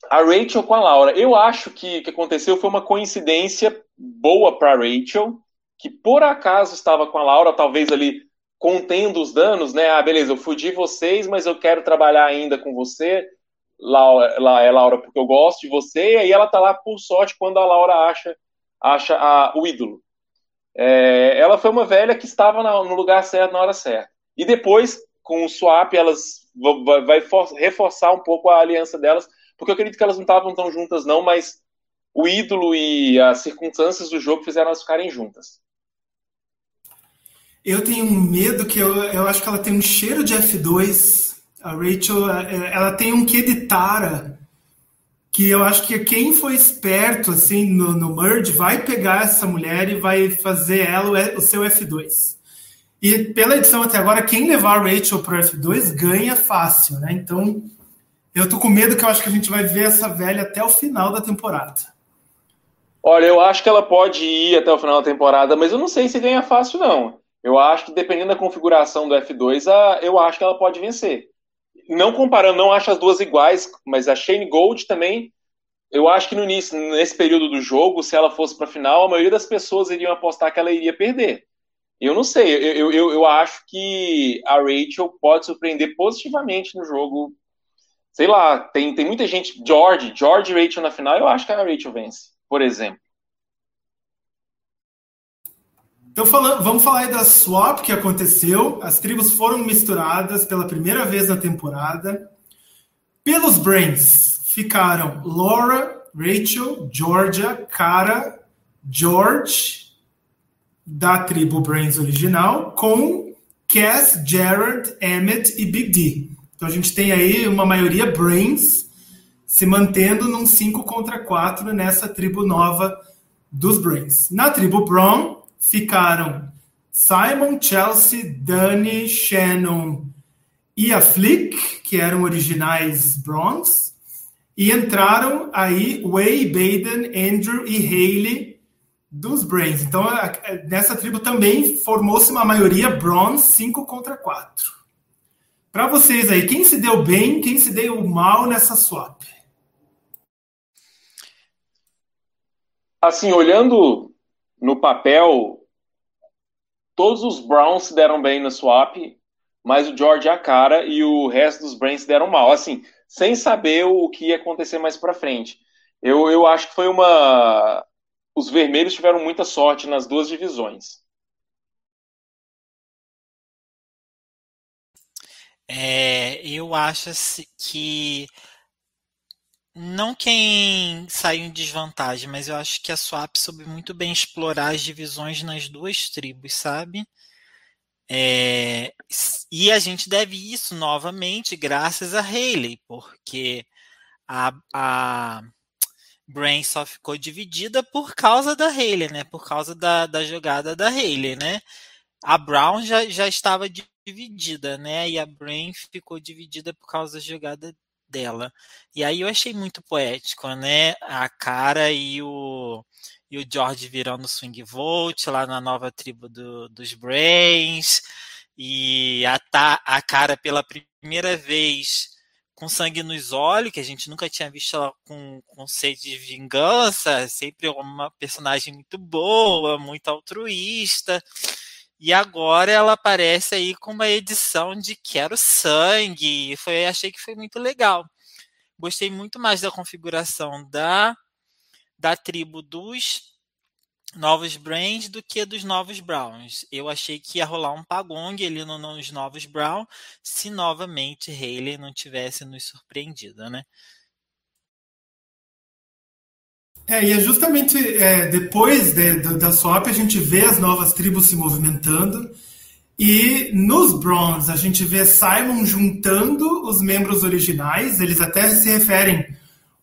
a Rachel com a Laura. Eu acho que o que aconteceu foi uma coincidência boa para Rachel, que por acaso estava com a Laura, talvez ali contendo os danos, né? Ah, beleza, eu fudi vocês, mas eu quero trabalhar ainda com você. Laura, é Laura porque eu gosto de você, e aí ela tá lá por sorte quando a Laura acha, acha a, o ídolo. É, ela foi uma velha que estava no lugar certo na hora certa. E depois, com o swap, elas vai, vai for, reforçar um pouco a aliança delas, porque eu acredito que elas não estavam tão juntas, não, mas o ídolo e as circunstâncias do jogo fizeram elas ficarem juntas. Eu tenho medo que eu, eu acho que ela tem um cheiro de F2. A Rachel, ela tem um quê de Tara, que eu acho que quem foi esperto assim no, no merge vai pegar essa mulher e vai fazer ela o, o seu F2. E pela edição até agora, quem levar a Rachel para o F2 ganha fácil, né? Então, eu tô com medo que eu acho que a gente vai ver essa velha até o final da temporada. Olha, eu acho que ela pode ir até o final da temporada, mas eu não sei se ganha fácil, não. Eu acho que dependendo da configuração do F2, eu acho que ela pode vencer. Não comparando, não acho as duas iguais, mas a Shane Gold também, eu acho que no início, nesse período do jogo, se ela fosse para a final, a maioria das pessoas iriam apostar que ela iria perder. Eu não sei, eu, eu, eu acho que a Rachel pode surpreender positivamente no jogo. Sei lá, tem, tem muita gente. George, George e Rachel na final, eu acho que a Rachel vence, por exemplo. Então falando, vamos falar aí da swap que aconteceu. As tribos foram misturadas pela primeira vez na temporada. Pelos Brains ficaram Laura, Rachel, Georgia, Cara, George da tribo Brains original com Cass, Jared, Emmett e Big D. Então a gente tem aí uma maioria Brains se mantendo num 5 contra 4 nessa tribo nova dos Brains. Na tribo Brown ficaram Simon, Chelsea, Danny, Shannon e a Flick, que eram originais Bronze, e entraram aí Way, Baden, Andrew e Haley dos Brains. Então, nessa tribo também formou-se uma maioria Bronze 5 contra 4. Para vocês aí, quem se deu bem, quem se deu mal nessa swap? Assim, olhando no papel, todos os Browns se deram bem na swap, mas o George a cara e o resto dos Brains se deram mal. Assim, sem saber o que ia acontecer mais para frente. Eu, eu acho que foi uma os vermelhos tiveram muita sorte nas duas divisões. É, eu acho que não quem saiu em desvantagem, mas eu acho que a Swap soube muito bem explorar as divisões nas duas tribos, sabe? É, e a gente deve isso novamente graças a Haley, porque a, a Brain só ficou dividida por causa da Haley, né? Por causa da, da jogada da Haley, né? A Brown já, já estava dividida, né? E a Brain ficou dividida por causa da jogada dela. E aí eu achei muito poético, né? A cara e o, e o George virando swing vote lá na nova tribo do, dos Brains. E a, a cara pela primeira vez com sangue nos olhos, que a gente nunca tinha visto ela com, com sede de vingança, sempre uma personagem muito boa, muito altruísta. E agora ela aparece aí com uma edição de Quero Sangue. Foi, achei que foi muito legal. gostei muito mais da configuração da, da tribo dos novos Brains do que dos novos Browns. Eu achei que ia rolar um pagong ali no, nos novos Brown se novamente Haley não tivesse nos surpreendido, né? É, e é justamente é, depois de, de, da swap a gente vê as novas tribos se movimentando. E nos Browns a gente vê Simon juntando os membros originais, eles até se referem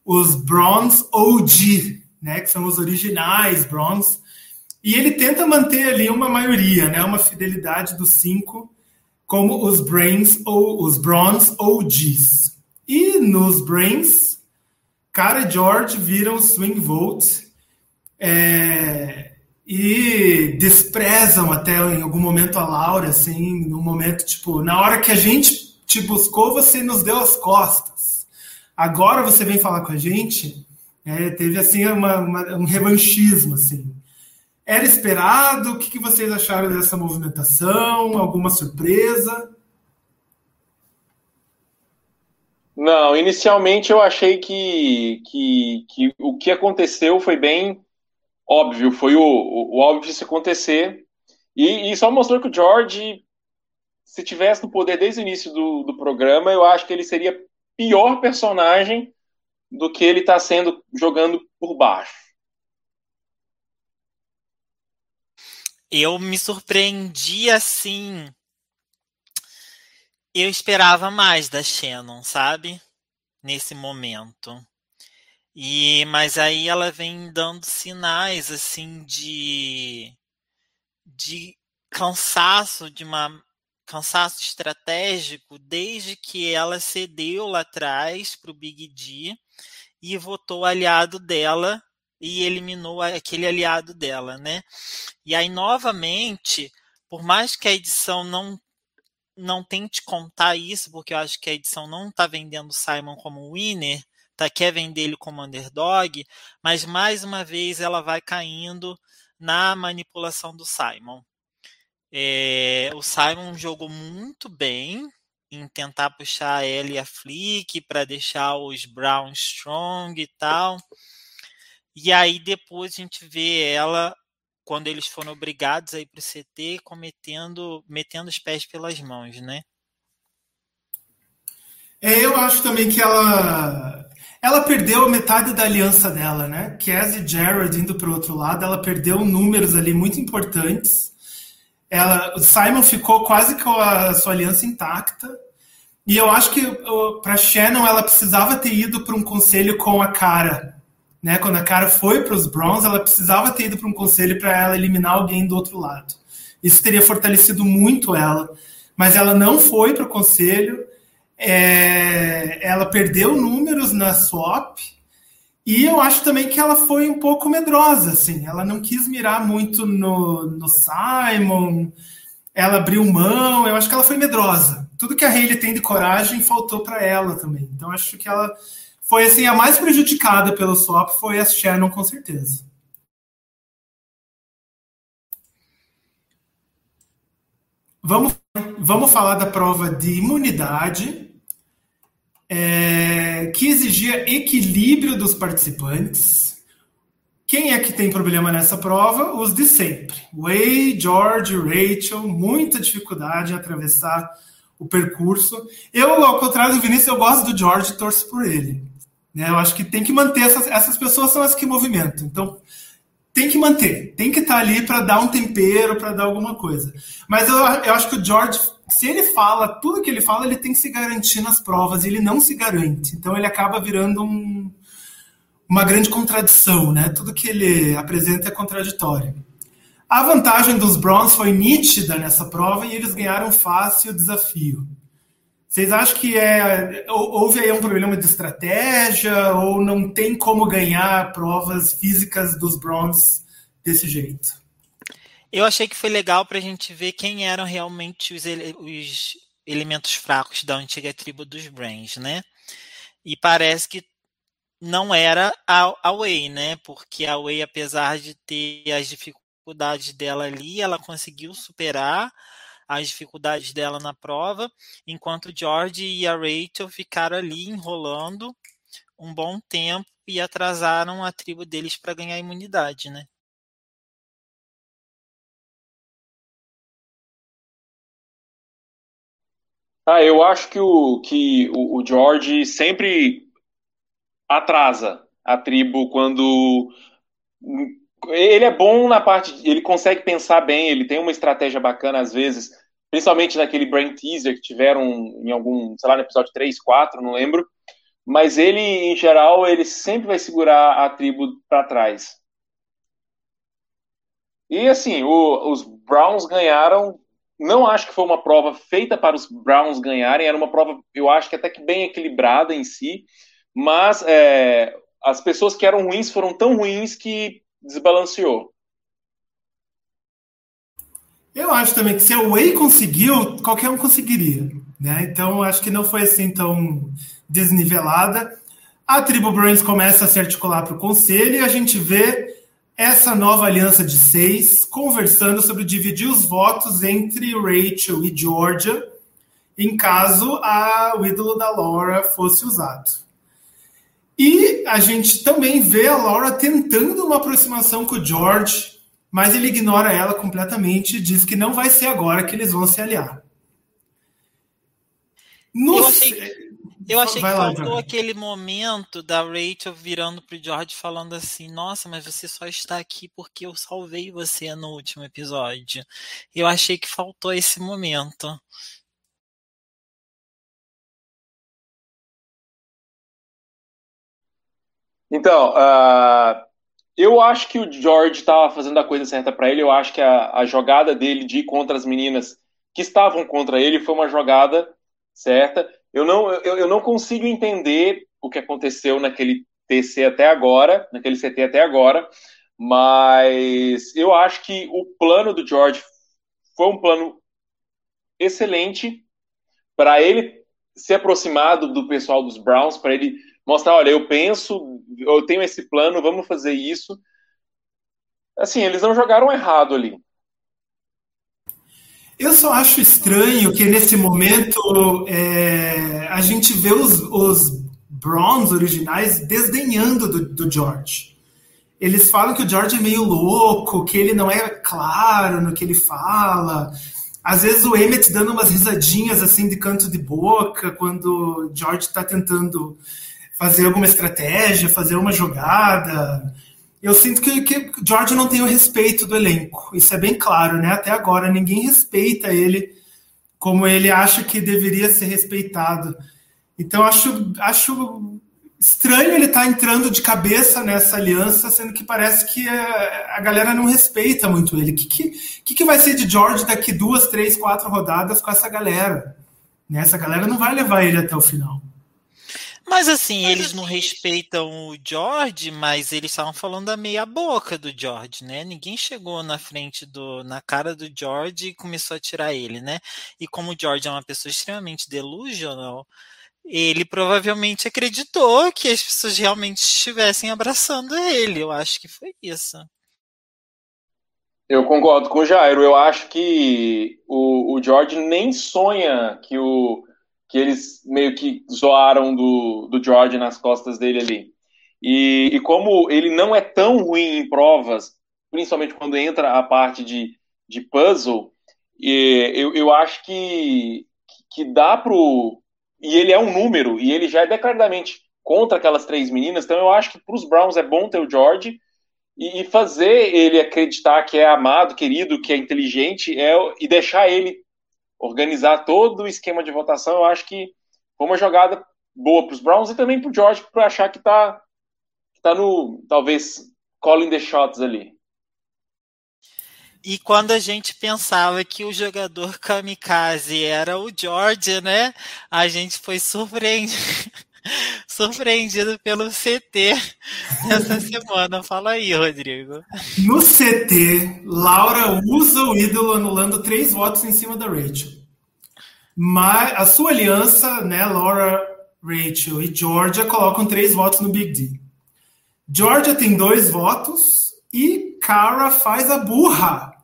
os Browns OG, né, que são os originais Browns, e ele tenta manter ali uma maioria, né, uma fidelidade dos cinco, como os Brains ou os Browns OGs. E nos Brains, Cara e George viram swing vote é, e desprezam até em algum momento a Laura, assim, no momento tipo, na hora que a gente te buscou, você nos deu as costas. Agora você vem falar com a gente, é, teve assim uma, uma, um revanchismo, assim. Era esperado? O que, que vocês acharam dessa movimentação? Alguma surpresa? Não, inicialmente eu achei que, que, que o que aconteceu foi bem óbvio, foi o, o, o óbvio se acontecer. E, e, só mostrou que o George, se tivesse no poder desde o início do, do programa, eu acho que ele seria pior personagem do que ele está sendo jogando por baixo. Eu me surpreendi assim eu esperava mais da Shannon, sabe? Nesse momento. E mas aí ela vem dando sinais assim de de cansaço, de uma cansaço estratégico desde que ela cedeu lá atrás para o Big D e votou aliado dela e eliminou aquele aliado dela, né? E aí novamente, por mais que a edição não não tente contar isso, porque eu acho que a edição não está vendendo Simon como winner, tá, quer vender ele como underdog, mas mais uma vez ela vai caindo na manipulação do Simon. É, o Simon jogou muito bem em tentar puxar ela e a Flick para deixar os Brown strong e tal. E aí depois a gente vê ela quando eles foram obrigados a ir para o CT, cometendo, metendo os pés pelas mãos, né? É, eu acho também que ela ela perdeu metade da aliança dela, né? Cassie e Jared indo para o outro lado, ela perdeu números ali muito importantes. Ela, o Simon ficou quase com a sua aliança intacta. E eu acho que para Shannon ela precisava ter ido para um conselho com a cara né? Quando a cara foi para os Browns, ela precisava ter ido para um conselho para ela eliminar alguém do outro lado. Isso teria fortalecido muito ela, mas ela não foi para o conselho. É, ela perdeu números na swap e eu acho também que ela foi um pouco medrosa, assim. Ela não quis mirar muito no, no Simon. Ela abriu mão. Eu acho que ela foi medrosa. Tudo que a Hayley tem de coragem faltou para ela também. Então acho que ela foi assim, a mais prejudicada pelo swap foi a Shannon, com certeza. Vamos, vamos falar da prova de imunidade, é, que exigia equilíbrio dos participantes. Quem é que tem problema nessa prova? Os de sempre. Way, George, Rachel, muita dificuldade em atravessar o percurso. Eu, ao contrário do Vinícius, eu gosto do George e torço por ele. Né? Eu acho que tem que manter essas, essas pessoas são as que movimentam. Então tem que manter, tem que estar ali para dar um tempero, para dar alguma coisa. Mas eu, eu acho que o George, se ele fala tudo que ele fala, ele tem que se garantir nas provas e ele não se garante. Então ele acaba virando um, uma grande contradição, né? Tudo que ele apresenta é contraditório. A vantagem dos Browns foi nítida nessa prova e eles ganharam fácil o desafio. Vocês acham que é, houve aí um problema de estratégia ou não tem como ganhar provas físicas dos Browns desse jeito? Eu achei que foi legal para a gente ver quem eram realmente os, ele os, elementos fracos da antiga tribo dos Brains, né? E parece que não era a, a Way, né? Porque a Way, apesar de ter as dificuldades dela ali, ela conseguiu superar as dificuldades dela na prova, enquanto George e a Rachel ficaram ali enrolando um bom tempo e atrasaram a tribo deles para ganhar imunidade, né? Ah, eu acho que o, que o, o George sempre atrasa a tribo quando ele é bom na parte, ele consegue pensar bem, ele tem uma estratégia bacana às vezes, principalmente naquele brain teaser que tiveram em algum, sei lá, no episódio 3, 4, não lembro. Mas ele, em geral, ele sempre vai segurar a tribo para trás. E assim, o, os Browns ganharam. Não acho que foi uma prova feita para os Browns ganharem, era uma prova, eu acho que até que bem equilibrada em si, mas é, as pessoas que eram ruins foram tão ruins que desbalanceou. Eu acho também que se a Way conseguiu, qualquer um conseguiria. Né? Então, acho que não foi assim tão desnivelada. A tribo Brains começa a se articular para o conselho e a gente vê essa nova aliança de seis conversando sobre dividir os votos entre Rachel e Georgia, em caso a, o ídolo da Laura fosse usado. E a gente também vê a Laura tentando uma aproximação com o George mas ele ignora ela completamente e diz que não vai ser agora que eles vão se aliar. No... Eu achei, eu achei que lá, faltou aquele momento da Rachel virando pro George falando assim: Nossa, mas você só está aqui porque eu salvei você no último episódio. Eu achei que faltou esse momento. Então, uh, eu acho que o George estava fazendo a coisa certa para ele. Eu acho que a, a, jogada dele de ir contra as meninas que estavam contra ele foi uma jogada certa. Eu não, eu, eu não consigo entender o que aconteceu naquele TC até agora, naquele CT até agora, mas eu acho que o plano do George foi um plano excelente para ele se aproximar do, do pessoal dos Browns, para ele mostrar, olha, eu penso, eu tenho esse plano, vamos fazer isso. Assim, eles não jogaram errado ali. Eu só acho estranho que nesse momento é, a gente vê os, os Browns originais desdenhando do, do George. Eles falam que o George é meio louco, que ele não é claro no que ele fala. Às vezes o Emmett dando umas risadinhas assim de canto de boca quando o George está tentando fazer alguma estratégia, fazer uma jogada. Eu sinto que, que George não tem o respeito do elenco. Isso é bem claro, né? Até agora ninguém respeita ele como ele acha que deveria ser respeitado. Então acho, acho estranho ele estar tá entrando de cabeça nessa aliança, sendo que parece que a, a galera não respeita muito ele. O que, que, que, vai ser de George daqui duas, três, quatro rodadas com essa galera? Né? Essa galera não vai levar ele até o final. Mas assim, mas, eles assim, não respeitam o George, mas eles estavam falando da meia boca do George, né? Ninguém chegou na frente do, na cara do George e começou a tirar ele, né? E como o George é uma pessoa extremamente delusional, ele provavelmente acreditou que as pessoas realmente estivessem abraçando ele. Eu acho que foi isso. Eu concordo com o Jairo. Eu acho que o, o George nem sonha que o que eles meio que zoaram do, do George nas costas dele ali. E, e como ele não é tão ruim em provas, principalmente quando entra a parte de, de puzzle, e, eu, eu acho que, que dá pro. E ele é um número, e ele já é declaradamente contra aquelas três meninas, então eu acho que para os Browns é bom ter o George e, e, fazer ele acreditar que é amado, querido, que é inteligente, é, e deixar ele organizar todo o esquema de votação, eu acho que foi uma jogada boa para os Browns e também para o George para achar que está tá no talvez calling the shots ali. E quando a gente pensava que o jogador kamikaze era o George, né? A gente foi surpreendido, surpreendido pelo CT essa semana. Fala aí, Rodrigo. No CT, Laura usa o ídolo anulando três votos em cima da Rachel. Mas a sua aliança, né, Laura, Rachel e Georgia, colocam três votos no Big D. Georgia tem dois votos e Cara faz a burra.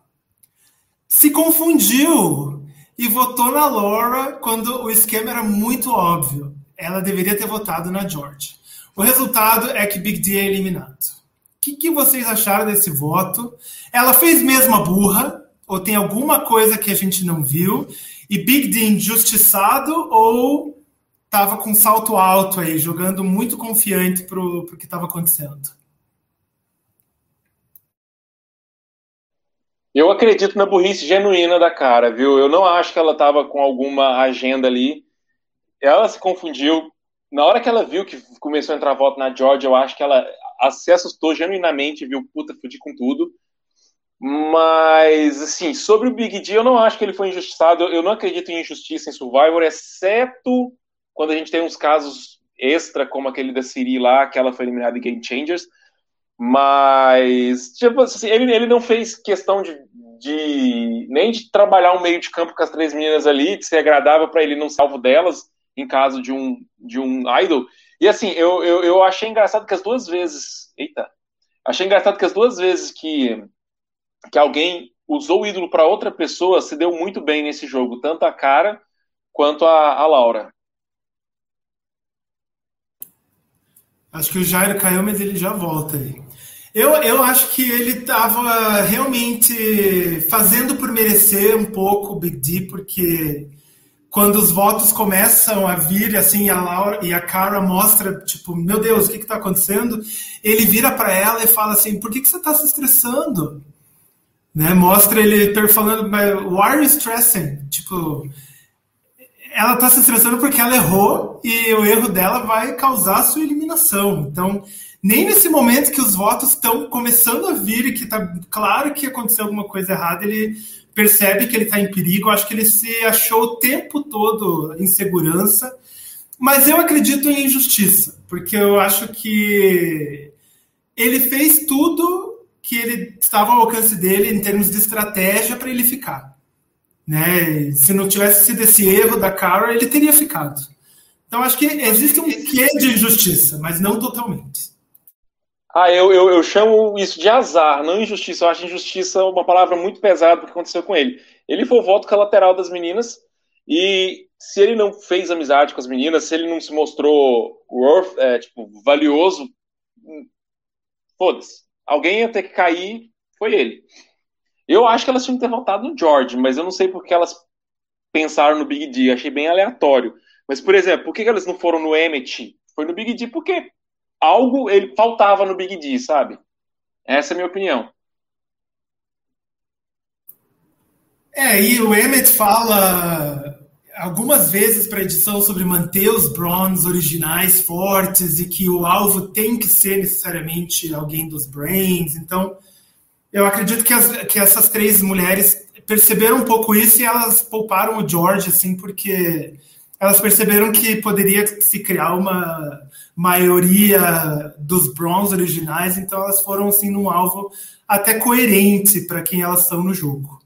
Se confundiu e votou na Laura quando o esquema era muito óbvio ela deveria ter votado na George. O resultado é que Big D é eliminado. O que, que vocês acharam desse voto? Ela fez mesmo a burra? Ou tem alguma coisa que a gente não viu? E Big D injustiçado ou estava com salto alto aí, jogando muito confiante para o que estava acontecendo? Eu acredito na burrice genuína da cara, viu? Eu não acho que ela estava com alguma agenda ali. Ela se confundiu. Na hora que ela viu que começou a entrar voto na Georgia, eu acho que ela se assustou genuinamente, viu? Puta, fudi com tudo. Mas, assim, sobre o Big D, eu não acho que ele foi injustiçado. Eu não acredito em injustiça em Survivor, exceto quando a gente tem uns casos extra, como aquele da Siri lá, que ela foi eliminada em Game Changers. Mas, tipo assim, ele, ele não fez questão de, de nem de trabalhar um meio de campo com as três meninas ali, de ser agradável para ele não salvo delas em caso de um, de um idol. E assim, eu, eu, eu achei engraçado que as duas vezes. Eita! Achei engraçado que as duas vezes que, que alguém usou o ídolo para outra pessoa se deu muito bem nesse jogo, tanto a cara quanto a, a Laura. Acho que o Jairo caiu, mas ele já volta aí. Eu, eu acho que ele estava realmente fazendo por merecer um pouco o Big D, porque quando os votos começam a vir, assim, a Laura e a Cara mostra, tipo, meu Deus, o que está acontecendo? Ele vira para ela e fala assim, por que, que você está se estressando? Né? Mostra ele falando, why are you stressing? Tipo, ela está se estressando porque ela errou e o erro dela vai causar sua eliminação. Então, nem nesse momento que os votos estão começando a vir e que está claro que aconteceu alguma coisa errada, ele percebe que ele está em perigo. Acho que ele se achou o tempo todo em segurança. Mas eu acredito em injustiça, porque eu acho que ele fez tudo que ele estava ao alcance dele em termos de estratégia para ele ficar. Né? Se não tivesse sido esse erro da Cara, ele teria ficado. Então acho que existe um quê de injustiça, mas não totalmente. Ah, eu, eu, eu, chamo isso de azar, não injustiça. Eu acho injustiça uma palavra muito pesada do que aconteceu com ele. Ele foi o voto colateral das meninas e se ele não fez amizade com as meninas, se ele não se mostrou worth, é, tipo, valioso, hum, foda-se. Alguém ia ter que cair, foi ele. Eu acho que elas tinham que ter votado no George, mas eu não sei porque elas pensaram no Big D. Achei bem aleatório. Mas, por exemplo, por que elas não foram no Emmett? Foi no Big D porque algo ele faltava no Big D, sabe? Essa é a minha opinião. É, e o Emmett fala algumas vezes para a edição sobre manter os Browns originais fortes e que o alvo tem que ser necessariamente alguém dos Brains. Então, eu acredito que, as, que essas três mulheres perceberam um pouco isso e elas pouparam o George, assim, porque elas perceberam que poderia se criar uma maioria dos Browns originais, então elas foram, assim, num alvo até coerente para quem elas são no jogo.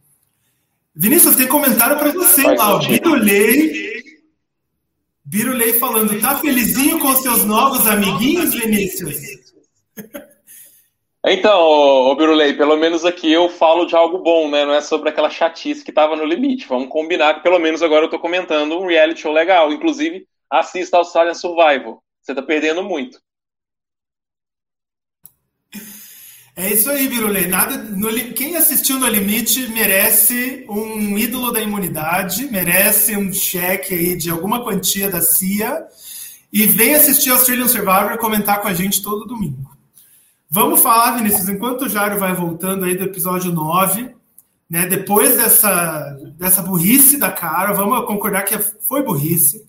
Vinícius, tem comentário para você lá, o Birulei. Birulei falando, tá felizinho com seus novos amiguinhos, Vinícius? Então, ô, Birulei, pelo menos aqui eu falo de algo bom, né? Não é sobre aquela chatice que tava no limite. Vamos combinar que pelo menos agora eu tô comentando um reality show legal. Inclusive, assista ao Australian Survival. Você tá perdendo muito. É isso aí, Birulei. Nada, no, quem assistiu no limite merece um ídolo da imunidade, merece um cheque aí de alguma quantia da CIA e vem assistir Australian Survivor e comentar com a gente todo domingo. Vamos falar, Vinícius, enquanto o Jário vai voltando aí do episódio 9, né, depois dessa, dessa burrice da cara, vamos concordar que foi burrice.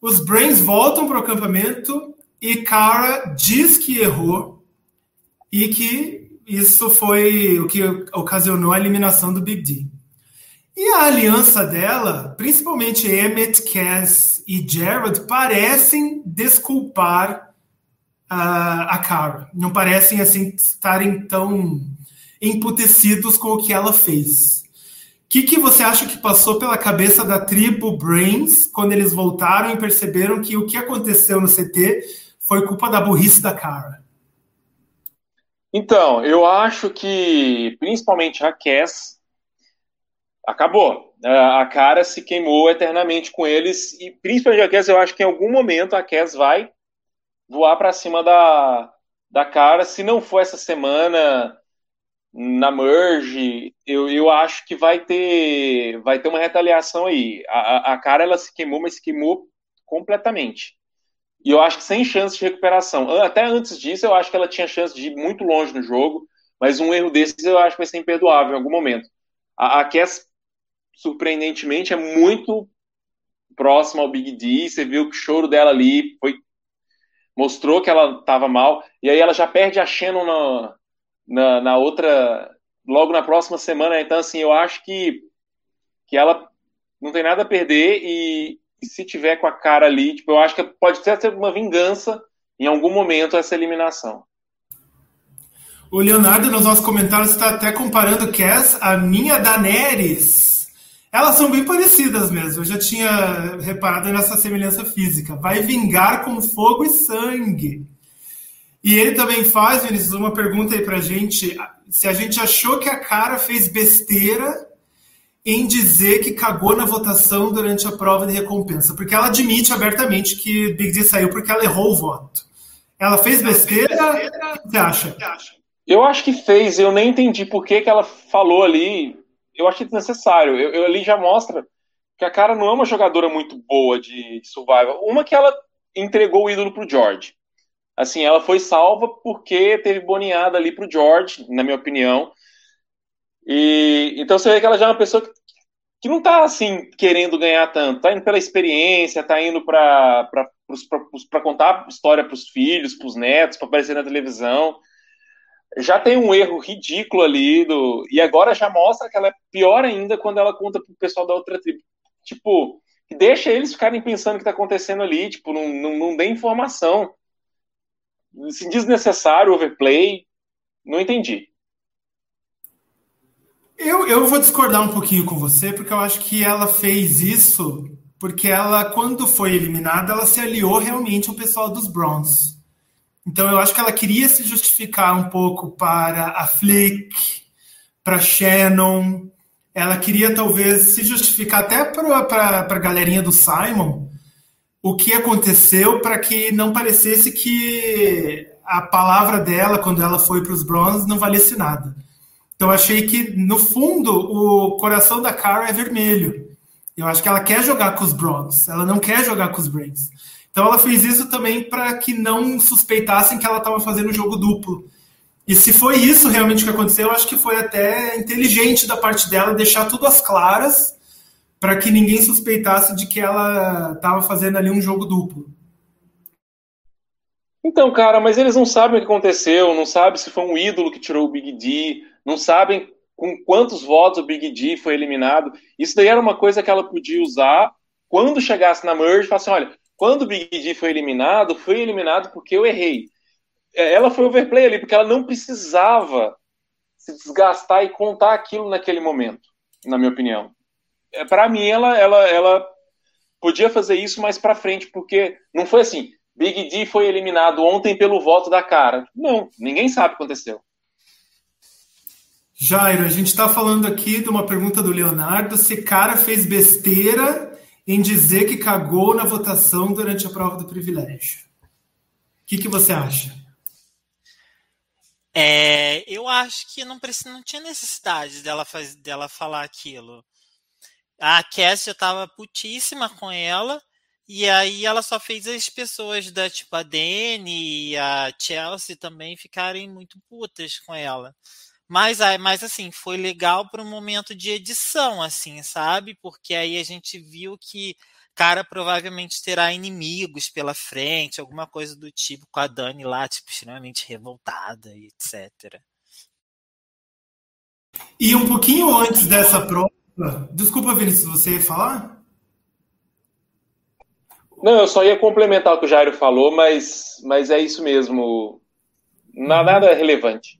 Os Brains voltam para o acampamento e Cara diz que errou e que isso foi o que ocasionou a eliminação do Big D. E a aliança dela, principalmente Emmett, Cass e Jared, parecem desculpar a, a Cara. Não parecem assim estarem tão emputecidos com o que ela fez. O que, que você acha que passou pela cabeça da tribo Brains quando eles voltaram e perceberam que o que aconteceu no CT foi culpa da burrice da Cara? Então, eu acho que principalmente a Cass acabou. A cara se queimou eternamente com eles e principalmente a Cass, eu acho que em algum momento a Cass vai voar para cima da, da cara. Se não for essa semana na merge, eu, eu acho que vai ter vai ter uma retaliação aí. A, a cara ela se queimou, mas se queimou completamente. E eu acho que sem chance de recuperação. Até antes disso, eu acho que ela tinha chance de ir muito longe no jogo, mas um erro desses eu acho que vai ser imperdoável em algum momento. A, a Cass, surpreendentemente, é muito próxima ao Big D. Você viu que o choro dela ali foi mostrou que ela estava mal, e aí ela já perde a Shannon na, na, na, outra, logo na próxima semana. Então, assim, eu acho que, que ela não tem nada a perder, e, e se tiver com a cara ali, tipo, eu acho que pode ser uma vingança em algum momento essa eliminação. O Leonardo, nos nossos comentários, está até comparando Cass, a minha Daenerys. Elas são bem parecidas mesmo. Eu já tinha reparado nessa semelhança física. Vai vingar com fogo e sangue. E ele também faz, Vinícius, uma pergunta aí pra gente. Se a gente achou que a cara fez besteira em dizer que cagou na votação durante a prova de recompensa. Porque ela admite abertamente que Big D saiu porque ela errou o voto. Ela fez besteira? O que você acha? Eu acho que fez. Eu nem entendi por que, que ela falou ali eu achei desnecessário. Eu, eu, ali já mostra que a cara não é uma jogadora muito boa de, de survival. Uma que ela entregou o ídolo pro George. Assim, ela foi salva porque teve boneada ali pro George, na minha opinião. E então você vê que ela já é uma pessoa que, que não tá assim querendo ganhar tanto, tá indo pela experiência, tá indo para contar história para os filhos, para os netos, para aparecer na televisão já tem um erro ridículo ali do e agora já mostra que ela é pior ainda quando ela conta pro pessoal da outra tribo. Tipo, deixa eles ficarem pensando o que tá acontecendo ali, tipo, não, não, não dê informação. Assim, desnecessário, overplay, não entendi. Eu, eu vou discordar um pouquinho com você, porque eu acho que ela fez isso porque ela, quando foi eliminada, ela se aliou realmente ao pessoal dos Browns. Então eu acho que ela queria se justificar um pouco para a Flick, para Shannon. Ela queria talvez se justificar até para a galerinha do Simon o que aconteceu para que não parecesse que a palavra dela, quando ela foi para os Bronze, não valesse nada. Então achei que, no fundo, o coração da Cara é vermelho. Eu acho que ela quer jogar com os Bronze, ela não quer jogar com os Brains. Então ela fez isso também para que não suspeitassem que ela estava fazendo jogo duplo. E se foi isso realmente que aconteceu, eu acho que foi até inteligente da parte dela deixar tudo às claras para que ninguém suspeitasse de que ela estava fazendo ali um jogo duplo. Então, cara, mas eles não sabem o que aconteceu, não sabem se foi um ídolo que tirou o Big D, não sabem com quantos votos o Big D foi eliminado. Isso daí era uma coisa que ela podia usar quando chegasse na merge e falar assim, olha, quando o Big D foi eliminado, foi eliminado porque eu errei. É, ela foi overplay ali, porque ela não precisava se desgastar e contar aquilo naquele momento, na minha opinião. É, para mim, ela, ela, ela podia fazer isso mais para frente, porque não foi assim. Big D foi eliminado ontem pelo voto da cara. Não, ninguém sabe o que aconteceu. Jairo, a gente está falando aqui de uma pergunta do Leonardo: se cara fez besteira em dizer que cagou na votação durante a prova do privilégio. O que, que você acha? É, eu acho que não, precisa, não tinha necessidade dela, faz, dela falar aquilo. A Cass já estava putíssima com ela, e aí ela só fez as pessoas da tipo a Dani e a Chelsea também ficarem muito putas com ela. Mas, mas assim, foi legal para um momento de edição, assim, sabe? Porque aí a gente viu que cara provavelmente terá inimigos pela frente, alguma coisa do tipo, com a Dani lá, tipo, extremamente revoltada e etc. E um pouquinho antes dessa prova, desculpa, Vinícius, você ia falar? Não, eu só ia complementar o que o Jairo falou, mas, mas é isso mesmo. Nada relevante.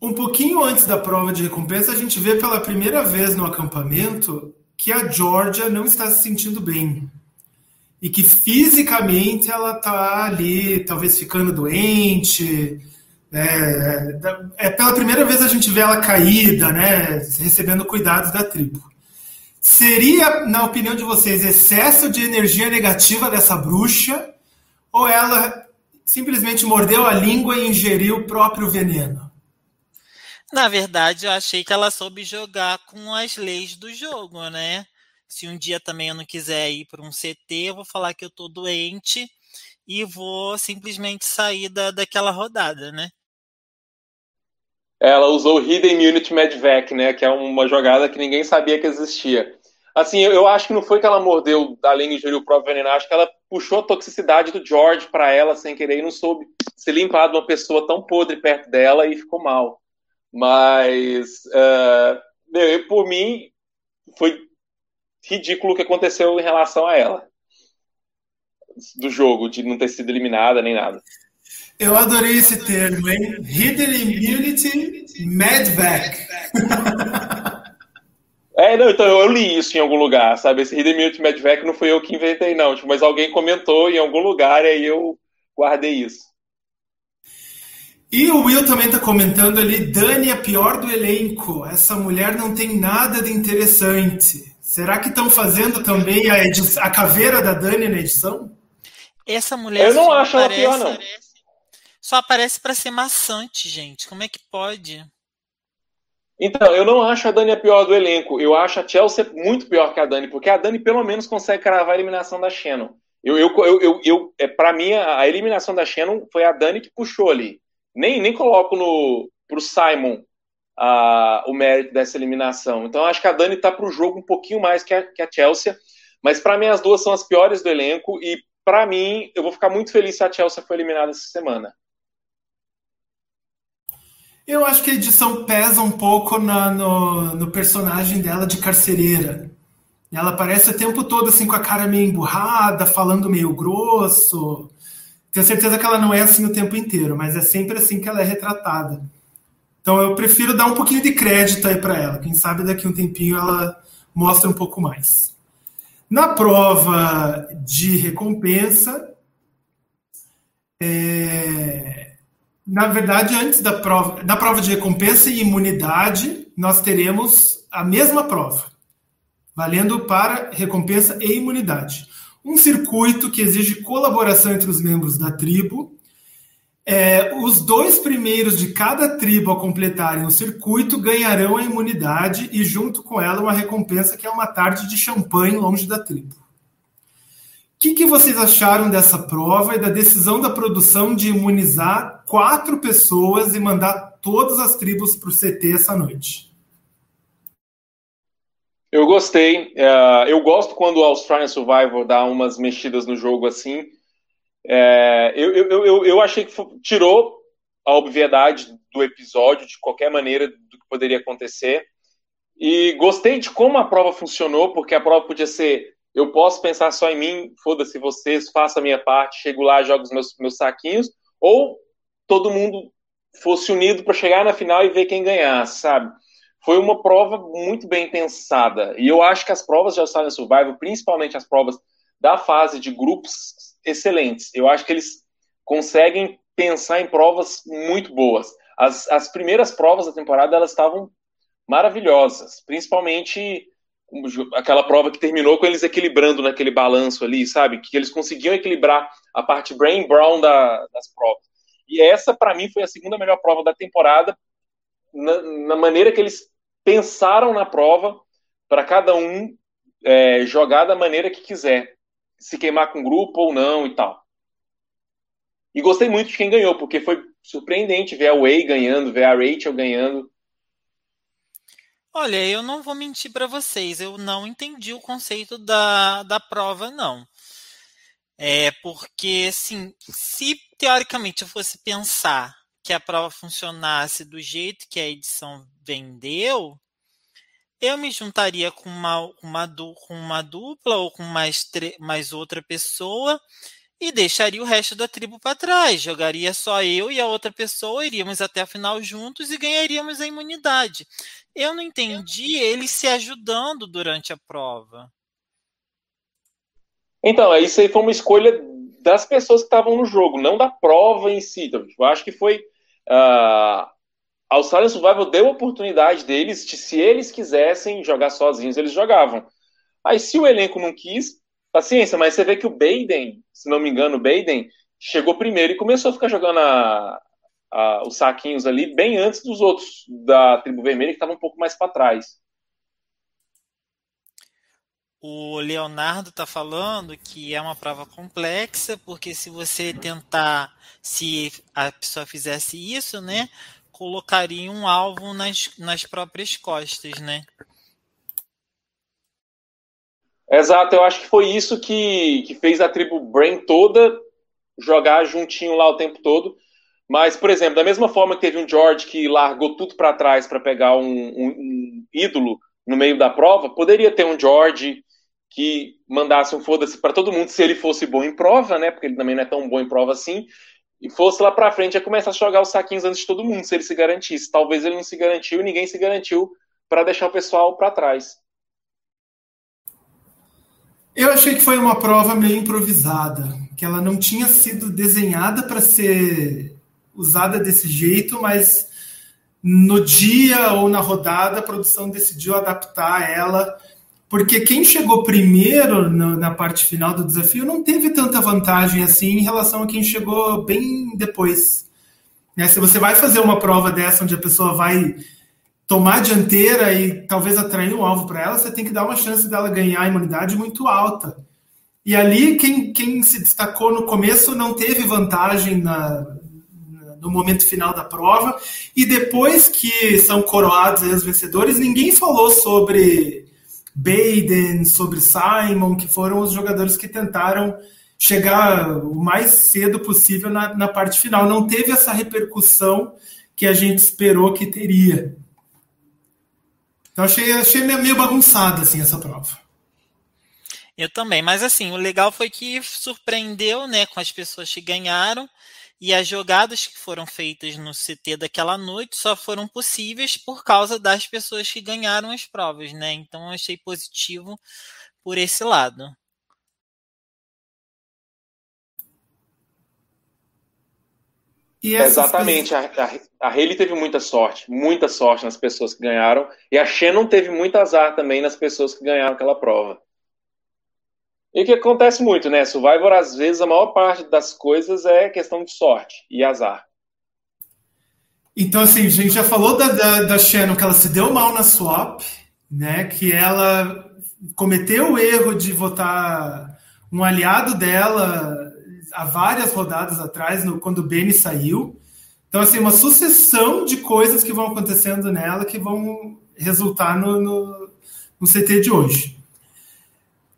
Um pouquinho antes da prova de recompensa, a gente vê pela primeira vez no acampamento que a Georgia não está se sentindo bem. E que fisicamente ela está ali, talvez ficando doente. É, é, pela primeira vez a gente vê ela caída, né, recebendo cuidados da tribo. Seria, na opinião de vocês, excesso de energia negativa dessa bruxa ou ela simplesmente mordeu a língua e ingeriu o próprio veneno? Na verdade, eu achei que ela soube jogar com as leis do jogo, né? Se um dia também eu não quiser ir para um CT, eu vou falar que eu tô doente e vou simplesmente sair da, daquela rodada, né? Ela usou o Hidden Unit Medvac, né? Que é uma jogada que ninguém sabia que existia. Assim, eu, eu acho que não foi que ela mordeu da língua e ingeriu o próprio veneno, acho que ela puxou a toxicidade do George para ela sem querer e não soube se limpar de uma pessoa tão podre perto dela e ficou mal. Mas, uh, meu, por mim, foi ridículo o que aconteceu em relação a ela. Do jogo, de não ter sido eliminada nem nada. Eu adorei esse termo, hein? Hidden Immunity Medvac. É, não, então eu li isso em algum lugar, sabe? Esse Hidden Immunity Medvac não foi eu que inventei, não. Tipo, mas alguém comentou em algum lugar e aí eu guardei isso. E o Will também está comentando ali, Dani é pior do elenco. Essa mulher não tem nada de interessante. Será que estão fazendo também a, a caveira da Dani na edição? Essa mulher. Eu não acho aparece, ela pior, não. Só aparece para ser maçante, gente. Como é que pode? Então, eu não acho a Dani a pior do elenco. Eu acho a Chelsea muito pior que a Dani, porque a Dani pelo menos consegue cravar a eliminação da Shannon. Eu, eu, eu, eu, eu é, para mim, a eliminação da Shannon foi a Dani que puxou ali. Nem, nem coloco no pro Simon a, o mérito dessa eliminação. Então, acho que a Dani tá pro jogo um pouquinho mais que a, que a Chelsea. Mas para mim, as duas são as piores do elenco. E para mim, eu vou ficar muito feliz se a Chelsea for eliminada essa semana. Eu acho que a edição pesa um pouco na, no, no, personagem dela de carcereira. Ela aparece o tempo todo assim com a cara meio emburrada, falando meio grosso. Tenho certeza que ela não é assim o tempo inteiro, mas é sempre assim que ela é retratada. Então eu prefiro dar um pouquinho de crédito aí para ela. Quem sabe daqui um tempinho ela mostra um pouco mais. Na prova de recompensa, é, na verdade, antes da prova, da prova de recompensa e imunidade, nós teremos a mesma prova, valendo para recompensa e imunidade. Um circuito que exige colaboração entre os membros da tribo. É, os dois primeiros de cada tribo a completarem o circuito ganharão a imunidade e, junto com ela, uma recompensa que é uma tarde de champanhe longe da tribo. O que, que, vocês acharam dessa prova e da decisão da produção de imunizar quatro pessoas e mandar todas as tribos para o CT essa noite? Eu gostei. Uh, eu gosto quando o Australian Survivor dá umas mexidas no jogo assim. É, eu, eu, eu, eu, achei que tirou a obviedade do episódio de qualquer maneira do que poderia acontecer. E gostei de como a prova funcionou, porque a prova podia ser eu posso pensar só em mim, foda-se vocês, faço a minha parte, chego lá, jogo os meus, meus saquinhos, ou todo mundo fosse unido para chegar na final e ver quem ganhasse, sabe? Foi uma prova muito bem pensada. E eu acho que as provas de Australian Survival, principalmente as provas da fase de grupos, excelentes. Eu acho que eles conseguem pensar em provas muito boas. As, as primeiras provas da temporada elas estavam maravilhosas, principalmente aquela prova que terminou com eles equilibrando naquele balanço ali, sabe? Que eles conseguiam equilibrar a parte brain brown da, das provas. E essa, para mim, foi a segunda melhor prova da temporada, na, na maneira que eles pensaram na prova, para cada um é, jogar da maneira que quiser, se queimar com grupo ou não e tal. E gostei muito de quem ganhou, porque foi surpreendente ver a Way ganhando, ver a Rachel ganhando. Olha, eu não vou mentir para vocês, eu não entendi o conceito da, da prova, não. É porque, assim, se teoricamente eu fosse pensar que a prova funcionasse do jeito que a edição vendeu, eu me juntaria com uma, uma, com uma dupla ou com mais, mais outra pessoa e deixaria o resto da tribo para trás. Jogaria só eu e a outra pessoa, iríamos até a final juntos e ganharíamos a imunidade. Eu não entendi eles se ajudando durante a prova. Então, isso aí foi uma escolha das pessoas que estavam no jogo, não da prova em si. Então, eu acho que foi. Uh, a Australian Survival deu a oportunidade deles de, se eles quisessem jogar sozinhos, eles jogavam. Aí, se o elenco não quis, paciência, mas você vê que o Baden, se não me engano, o Baden, chegou primeiro e começou a ficar jogando a, a, os saquinhos ali bem antes dos outros da tribo vermelha que estavam um pouco mais para trás. O Leonardo está falando que é uma prova complexa, porque se você tentar, se a pessoa fizesse isso, né, colocaria um alvo nas, nas próprias costas, né? Exato, eu acho que foi isso que, que fez a tribo Brain toda jogar juntinho lá o tempo todo. Mas, por exemplo, da mesma forma que teve um George que largou tudo para trás para pegar um, um, um, ídolo no meio da prova, poderia ter um George que mandasse um foda-se para todo mundo se ele fosse bom em prova, né? Porque ele também não é tão bom em prova assim. E fosse lá para frente e começar a jogar os saquinhos antes de todo mundo, se ele se garantisse. Talvez ele não se garantiu, ninguém se garantiu para deixar o pessoal para trás. Eu achei que foi uma prova meio improvisada, que ela não tinha sido desenhada para ser usada desse jeito, mas no dia ou na rodada a produção decidiu adaptar ela, porque quem chegou primeiro na parte final do desafio não teve tanta vantagem assim em relação a quem chegou bem depois. Né? Se você vai fazer uma prova dessa onde a pessoa vai tomar a dianteira e talvez atrair um alvo para ela, você tem que dar uma chance dela ganhar a imunidade muito alta. E ali, quem, quem se destacou no começo não teve vantagem na, no momento final da prova. E depois que são coroados os vencedores, ninguém falou sobre Baden, sobre Simon, que foram os jogadores que tentaram chegar o mais cedo possível na, na parte final. Não teve essa repercussão que a gente esperou que teria. Então achei, achei meio bagunçada assim essa prova. Eu também, mas assim, o legal foi que surpreendeu, né, com as pessoas que ganharam e as jogadas que foram feitas no CT daquela noite só foram possíveis por causa das pessoas que ganharam as provas, né? Então eu achei positivo por esse lado. Exatamente. A, a, a Haley teve muita sorte, muita sorte nas pessoas que ganharam. E a Shannon teve muito azar também nas pessoas que ganharam aquela prova. E o que acontece muito, né? Survivor, às vezes, a maior parte das coisas é questão de sorte e azar. Então, assim, a gente já falou da, da, da Shannon que ela se deu mal na swap, né? Que ela cometeu o erro de votar um aliado dela há várias rodadas atrás, no, quando o Benny saiu. Então, assim, uma sucessão de coisas que vão acontecendo nela que vão resultar no, no, no CT de hoje.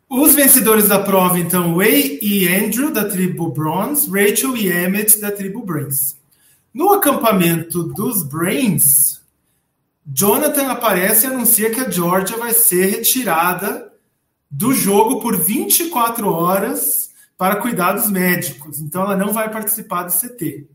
Os vencedores da prova, então, Way e Andrew, da tribo Bronze, Rachel e Emmett, da tribo Brains. No acampamento dos Brains, Jonathan aparece e anuncia que a Georgia vai ser retirada do jogo por 24 horas para cuidados médicos. Então ela não vai participar do CT.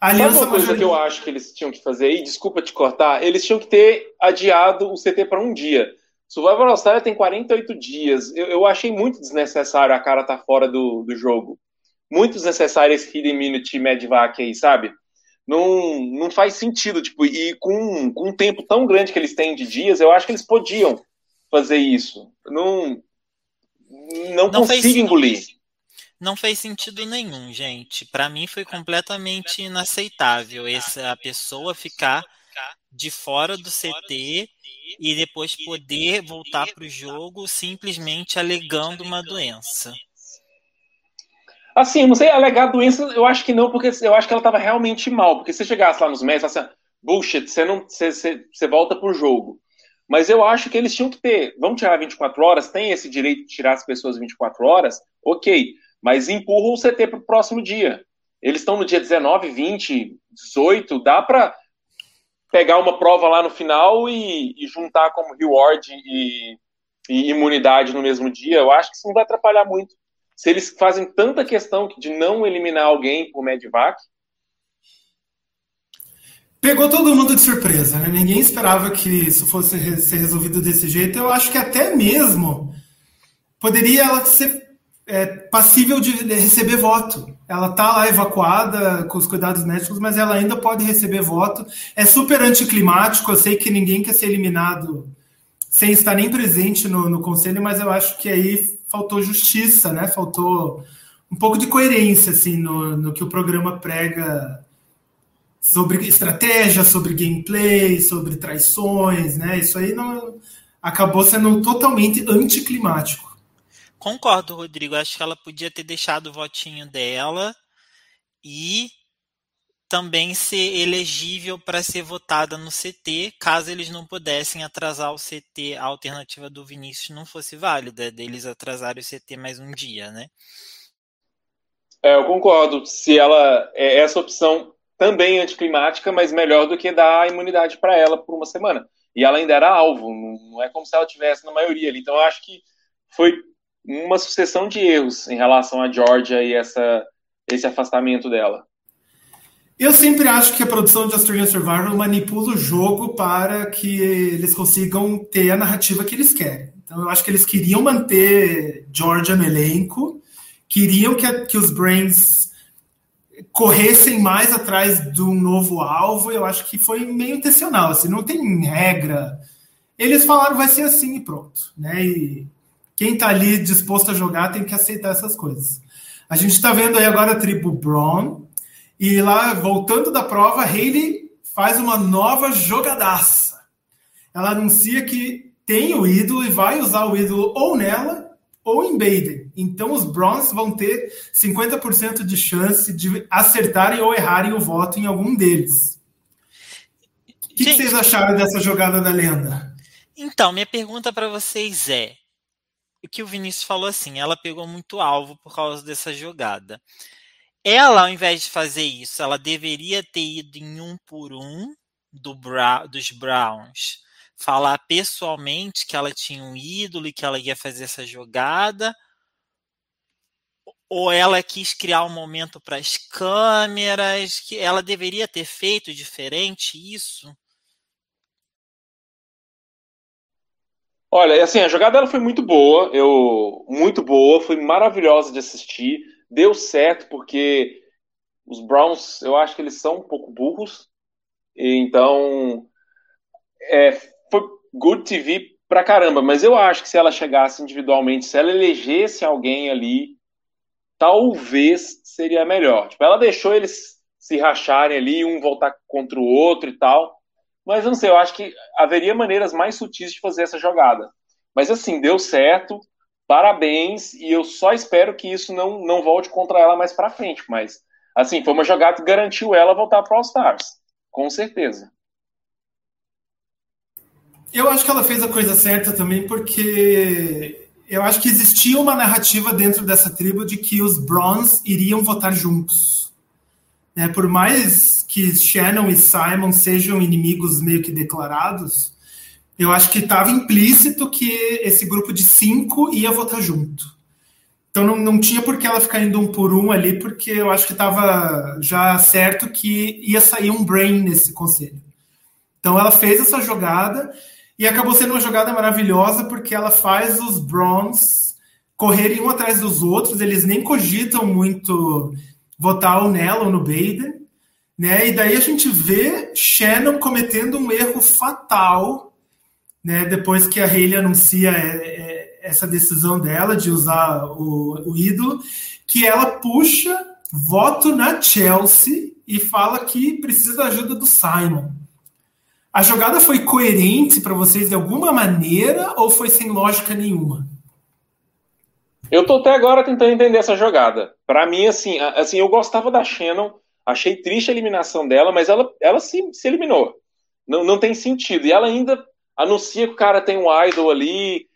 A Aliança Sabe uma coisa que eu acho que eles tinham que fazer aí? Desculpa te cortar. Eles tinham que ter adiado o CT para um dia. Survival Australia tem 48 dias. Eu, eu, achei muito desnecessário a cara estar tá fora do, do jogo. Muito desnecessário esse Hidden Minute Medvac aí, sabe? Não, não faz sentido. Tipo, e com, com um tempo tão grande que eles têm de dias, eu acho que eles podiam fazer isso. Não, não, não consigo engolir não fez sentido nenhum, gente. Para mim foi completamente inaceitável essa pessoa ficar de fora do CT e depois poder voltar para o jogo simplesmente alegando uma doença. Assim, não sei, alegar doença, eu acho que não, porque eu acho que ela estava realmente mal. Porque se chegasse lá nos médicos, assim, bullshit, você não, você, você, você volta pro jogo. Mas eu acho que eles tinham que ter, vamos tirar 24 horas, tem esse direito de tirar as pessoas 24 horas, ok mas empurram o CT para o próximo dia. Eles estão no dia 19, 20, 18, dá para pegar uma prova lá no final e, e juntar como reward e, e, imunidade no mesmo dia. Eu acho que isso não vai atrapalhar muito. Se eles fazem tanta questão de não eliminar alguém por Medvac. Pegou todo mundo de surpresa, né? Ninguém esperava que isso fosse ser resolvido desse jeito. Eu acho que até mesmo poderia ela ser é, passível de receber voto. Ela está lá evacuada com os cuidados médicos, mas ela ainda pode receber voto. É super anticlimático. Eu sei que ninguém quer ser eliminado sem estar nem presente no, no conselho, mas eu acho que aí faltou justiça, né? Faltou um pouco de coerência assim no, no que o programa prega sobre estratégia, sobre gameplay, sobre traições, né? Isso aí não acabou sendo totalmente anticlimático. Concordo, Rodrigo. Acho que ela podia ter deixado o votinho dela e também ser elegível para ser votada no CT, caso eles não pudessem atrasar o CT, a alternativa do Vinícius não fosse válida, deles atrasarem o CT mais um dia, né? É, eu concordo. Se ela é essa opção também anticlimática, mas melhor do que dar imunidade para ela por uma semana. E ela ainda era alvo, não é como se ela tivesse na maioria ali. Então acho que foi uma sucessão de erros em relação à Georgia e essa, esse afastamento dela. Eu sempre acho que a produção de Australian Survivor manipula o jogo para que eles consigam ter a narrativa que eles querem. Então eu acho que eles queriam manter Georgia no elenco, queriam que, a, que os Brains corressem mais atrás de um novo alvo. Eu acho que foi meio intencional, assim, não tem regra. Eles falaram vai ser assim e pronto, né? E quem está ali disposto a jogar tem que aceitar essas coisas. A gente está vendo aí agora a tribo Braun, e lá, voltando da prova, Hayley faz uma nova jogadaça. Ela anuncia que tem o ídolo e vai usar o ídolo ou nela ou em Baden. Então os Browns vão ter 50% de chance de acertarem ou errarem o voto em algum deles. O que, que vocês acharam dessa jogada da lenda? Então, minha pergunta para vocês é: o que o Vinícius falou assim, ela pegou muito alvo por causa dessa jogada. Ela, ao invés de fazer isso, ela deveria ter ido em um por um do Bra dos Browns, falar pessoalmente que ela tinha um ídolo e que ela ia fazer essa jogada, ou ela quis criar um momento para as câmeras, que ela deveria ter feito diferente isso? Olha, assim, a jogada dela foi muito boa, eu muito boa, foi maravilhosa de assistir deu certo porque os Browns, eu acho que eles são um pouco burros. Então, é, foi good TV pra caramba. Mas eu acho que se ela chegasse individualmente, se ela elegesse alguém ali, talvez seria melhor. Tipo, ela deixou eles se racharem ali, um voltar contra o outro e tal. Mas eu não sei, eu acho que haveria maneiras mais sutis de fazer essa jogada. Mas assim, deu certo parabéns e eu só espero que isso não, não volte contra ela mais para frente. Mas, assim, foi uma jogada que garantiu ela voltar para All Stars, com certeza. Eu acho que ela fez a coisa certa também, porque eu acho que existia uma narrativa dentro dessa tribo de que os Bronze iriam votar juntos. Né? Por mais que Shannon e Simon sejam inimigos meio que declarados, eu acho que estava implícito que esse grupo de cinco ia votar junto. Então não, não tinha por que ela ficar indo um por um ali, porque eu acho que estava já certo que ia sair um brain nesse conselho. Então ela fez essa jogada e acabou sendo uma jogada maravilhosa porque ela faz os Browns correrem um atrás dos outros, eles nem cogitam muito votar ou nela ou no Baden, né? E daí a gente vê Shannon cometendo um erro fatal né, depois que a Hayley anuncia é, é, essa decisão dela de usar o, o ídolo, que ela puxa voto na Chelsea e fala que precisa da ajuda do Simon. A jogada foi coerente para vocês de alguma maneira ou foi sem lógica nenhuma? Eu tô até agora tentando entender essa jogada. Para mim, assim, assim, eu gostava da Shannon, achei triste a eliminação dela, mas ela, ela se, se eliminou. Não, não tem sentido. E ela ainda anuncia que o cara tem um idol ali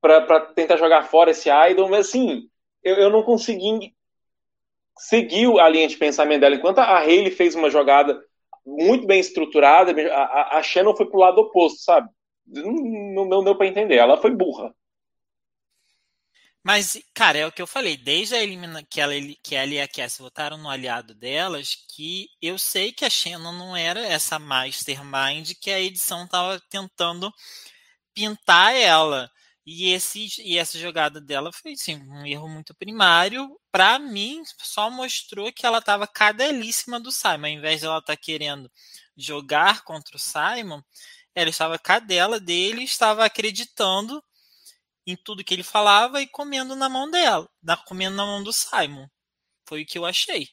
para tentar jogar fora esse idol, mas assim, eu, eu não consegui seguir a linha de pensamento dela. Enquanto a Hayley fez uma jogada muito bem estruturada, a, a Shannon foi pro lado oposto, sabe? Não, não, não deu para entender. Ela foi burra. Mas, cara, é o que eu falei, desde a elimina que ela que ela e a Cass votaram no aliado delas, que eu sei que a Shannon não era essa mastermind que a edição estava tentando pintar ela. E, esse, e essa jogada dela foi assim, um erro muito primário. Para mim, só mostrou que ela estava cadelíssima do Simon. Ao invés de ela estar tá querendo jogar contra o Simon, ela estava cadela dele, estava acreditando em tudo que ele falava e comendo na mão dela, comendo na mão do Simon. Foi o que eu achei.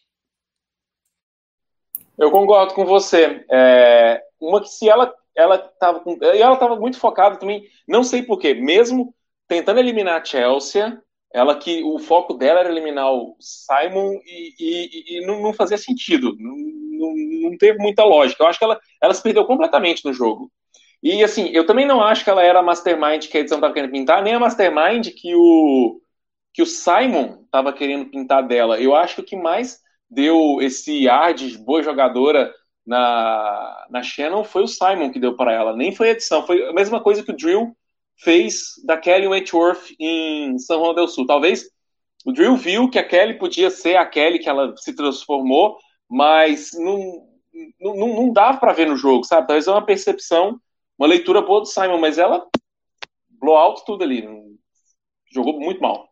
Eu concordo com você. É, uma que se ela ela estava ela estava muito focada também, não sei porquê, mesmo tentando eliminar a Chelsea, ela que o foco dela era eliminar o Simon e, e, e não, não, fazia sentido, não, não, não, teve muita lógica. Eu acho que ela, ela se perdeu completamente no jogo. E assim, eu também não acho que ela era a mastermind que a edição estava querendo pintar, nem a mastermind que o que o Simon estava querendo pintar dela. Eu acho que o que mais deu esse ar de boa jogadora na, na Shannon foi o Simon que deu para ela, nem foi a edição. Foi a mesma coisa que o Drill fez da Kelly Wentworth em São Juan del Sul. Talvez o Drill viu que a Kelly podia ser a Kelly que ela se transformou, mas não, não, não dava para ver no jogo, sabe? Talvez é uma percepção, uma leitura boa do Simon, mas ela blow out tudo ali. Jogou muito mal.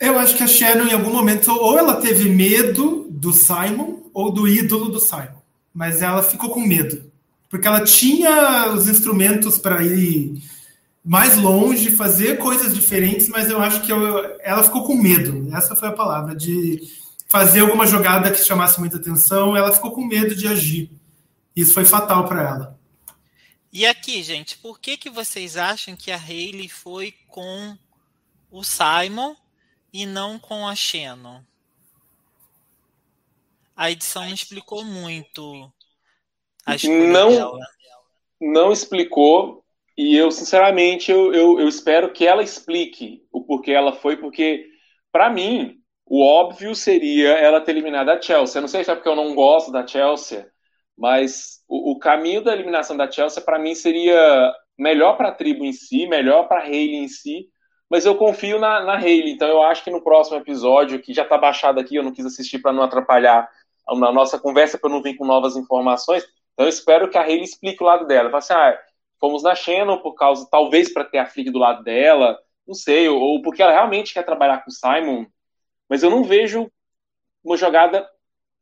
Eu acho que a Shannon, em algum momento, ou ela teve medo do Simon, ou do ídolo do Simon. Mas ela ficou com medo. Porque ela tinha os instrumentos para ir mais longe, fazer coisas diferentes, mas eu acho que eu, ela ficou com medo. Essa foi a palavra, de fazer alguma jogada que chamasse muita atenção. Ela ficou com medo de agir. Isso foi fatal para ela. E aqui, gente, por que, que vocês acham que a Hayley foi com o Simon e não com a Shannon. A edição não explicou muito a não, dela. Não explicou, e eu, sinceramente, eu, eu, eu espero que ela explique o porquê ela foi, porque, para mim, o óbvio seria ela ter eliminado a Chelsea. Eu não sei se é porque eu não gosto da Chelsea, mas o, o caminho da eliminação da Chelsea, para mim, seria melhor para a tribo em si, melhor para a Hayley em si, mas eu confio na, na Hayley, então eu acho que no próximo episódio, que já está baixado aqui, eu não quis assistir para não atrapalhar a nossa conversa, para não vir com novas informações, então eu espero que a Hayley explique o lado dela. Fala assim, ah, fomos na Shannon por causa, talvez para ter a Flick do lado dela, não sei, ou, ou porque ela realmente quer trabalhar com o Simon, mas eu não vejo uma jogada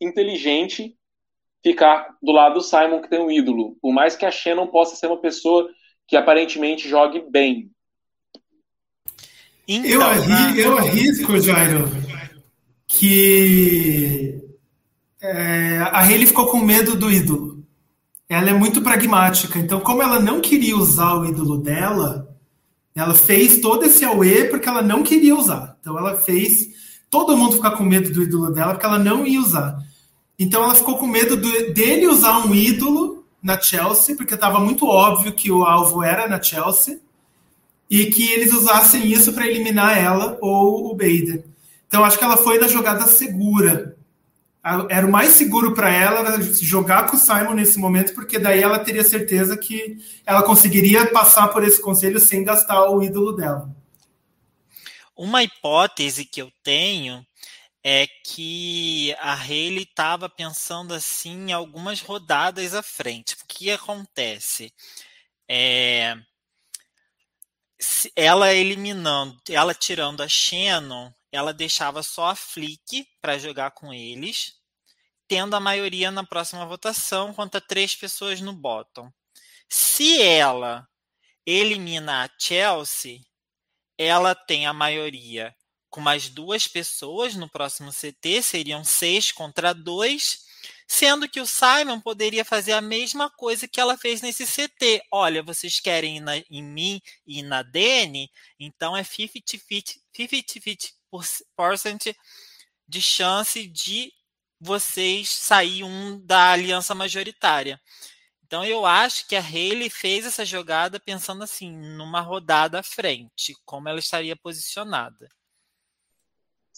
inteligente ficar do lado do Simon, que tem um ídolo. Por mais que a Shannon possa ser uma pessoa que aparentemente jogue bem. Então, eu, arri, eu arrisco, Jairo, que é, a Hayley ficou com medo do ídolo. Ela é muito pragmática. Então, como ela não queria usar o ídolo dela, ela fez todo esse auê porque ela não queria usar. Então, ela fez todo mundo ficar com medo do ídolo dela porque ela não ia usar. Então, ela ficou com medo do, dele usar um ídolo na Chelsea, porque estava muito óbvio que o alvo era na Chelsea e que eles usassem isso para eliminar ela ou o Bader. Então acho que ela foi na jogada segura. Era o mais seguro para ela jogar com o Simon nesse momento, porque daí ela teria certeza que ela conseguiria passar por esse conselho sem gastar o ídolo dela. Uma hipótese que eu tenho é que a Haley estava pensando assim algumas rodadas à frente. O que acontece? É, ela eliminando, ela tirando a Shannon, ela deixava só a Flick para jogar com eles, tendo a maioria na próxima votação contra três pessoas no bottom. Se ela elimina a Chelsea, ela tem a maioria com mais duas pessoas no próximo CT, seriam seis contra dois Sendo que o Simon poderia fazer a mesma coisa que ela fez nesse CT. Olha, vocês querem ir na, em mim e na Dani, então é 50-50% de chance de vocês sair um da aliança majoritária. Então eu acho que a Haley fez essa jogada pensando assim, numa rodada à frente, como ela estaria posicionada.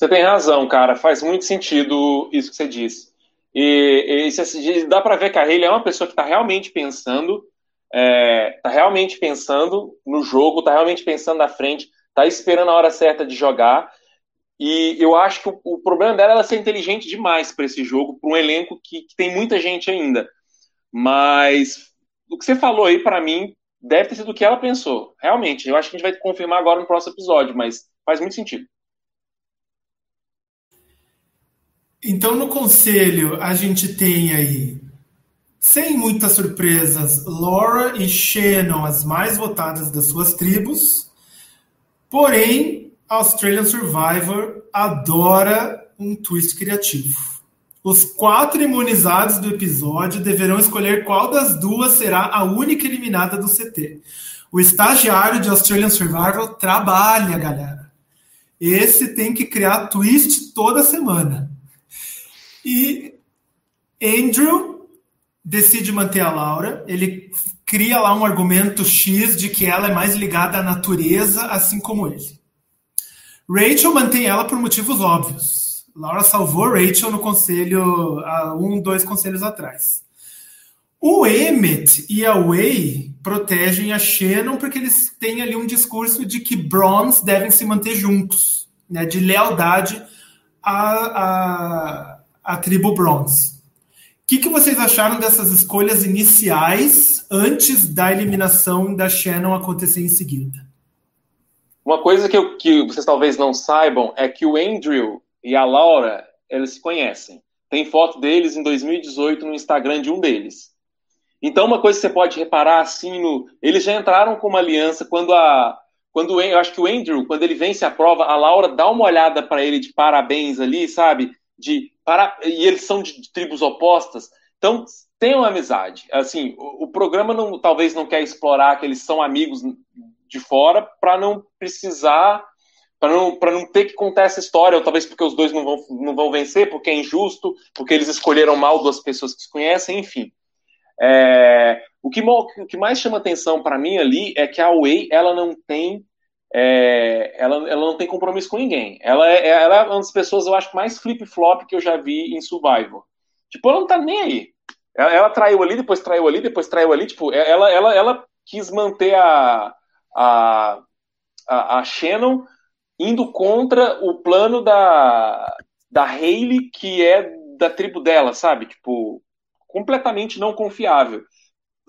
Você tem razão, cara. Faz muito sentido isso que você disse. E, e dá para ver que a Hayley é uma pessoa que está realmente pensando, está é, tá realmente pensando no jogo, está realmente pensando na frente, está esperando a hora certa de jogar. E eu acho que o, o problema dela é ela ser inteligente demais para esse jogo, para um elenco que, que, tem muita gente ainda. Mas o que você falou aí, para mim, deve ter sido o que ela pensou. Realmente, eu acho que a gente vai confirmar agora no próximo episódio, mas faz muito sentido. Então, no conselho, a gente tem aí Sem muitas surpresas, Laura e Shannon, as mais votadas das suas tribos. Porém, Australian Survivor adora um twist criativo. Os quatro imunizados do episódio deverão escolher qual das duas será a única eliminada do CT. O estagiário de Australian Survival trabalha, galera. Esse tem que criar twist toda semana. E Andrew decide manter a Laura. Ele cria lá um argumento X de que ela é mais ligada à natureza, assim como ele. Rachel mantém ela por motivos óbvios. Laura salvou Rachel no conselho há um, dois conselhos atrás. O Emmett e a Way protegem a Shannon porque eles têm ali um discurso de que Bronze devem se manter juntos, né, de lealdade à, à, à tribo Bronze. O que, que vocês acharam dessas escolhas iniciais antes da eliminação da Shannon acontecer em seguida? Uma coisa que, eu, que vocês talvez não saibam é que o Andrew e a Laura, eles se conhecem. Tem foto deles em 2018 no Instagram de um deles. Então, uma coisa que você pode reparar assim, no, eles já entraram com uma aliança quando a. Quando eu acho que o Andrew, quando ele vence a prova, a Laura dá uma olhada para ele de parabéns ali, sabe? De para, e eles são de, de tribos opostas. Então, uma amizade. Assim, o, o programa não, talvez não quer explorar que eles são amigos de fora para não precisar para não, não ter que contar essa história, ou talvez porque os dois não vão, não vão vencer, porque é injusto, porque eles escolheram mal duas pessoas que se conhecem, enfim. É, o, que, o, que, mais chama atenção para mim ali é que a Way ela não tem é, ela, ela não tem compromisso com ninguém. Ela é, ela é uma das pessoas, eu acho, mais flip-flop que eu já vi em Survival. Tipo, ela não tá nem aí. Ela, ela, traiu ali, depois traiu ali, depois traiu ali. Tipo, ela, ela, ela quis manter a, a, a, a Shannon indo contra o plano da, da Hayley, que é da tribo dela, sabe? Tipo, completamente não confiável.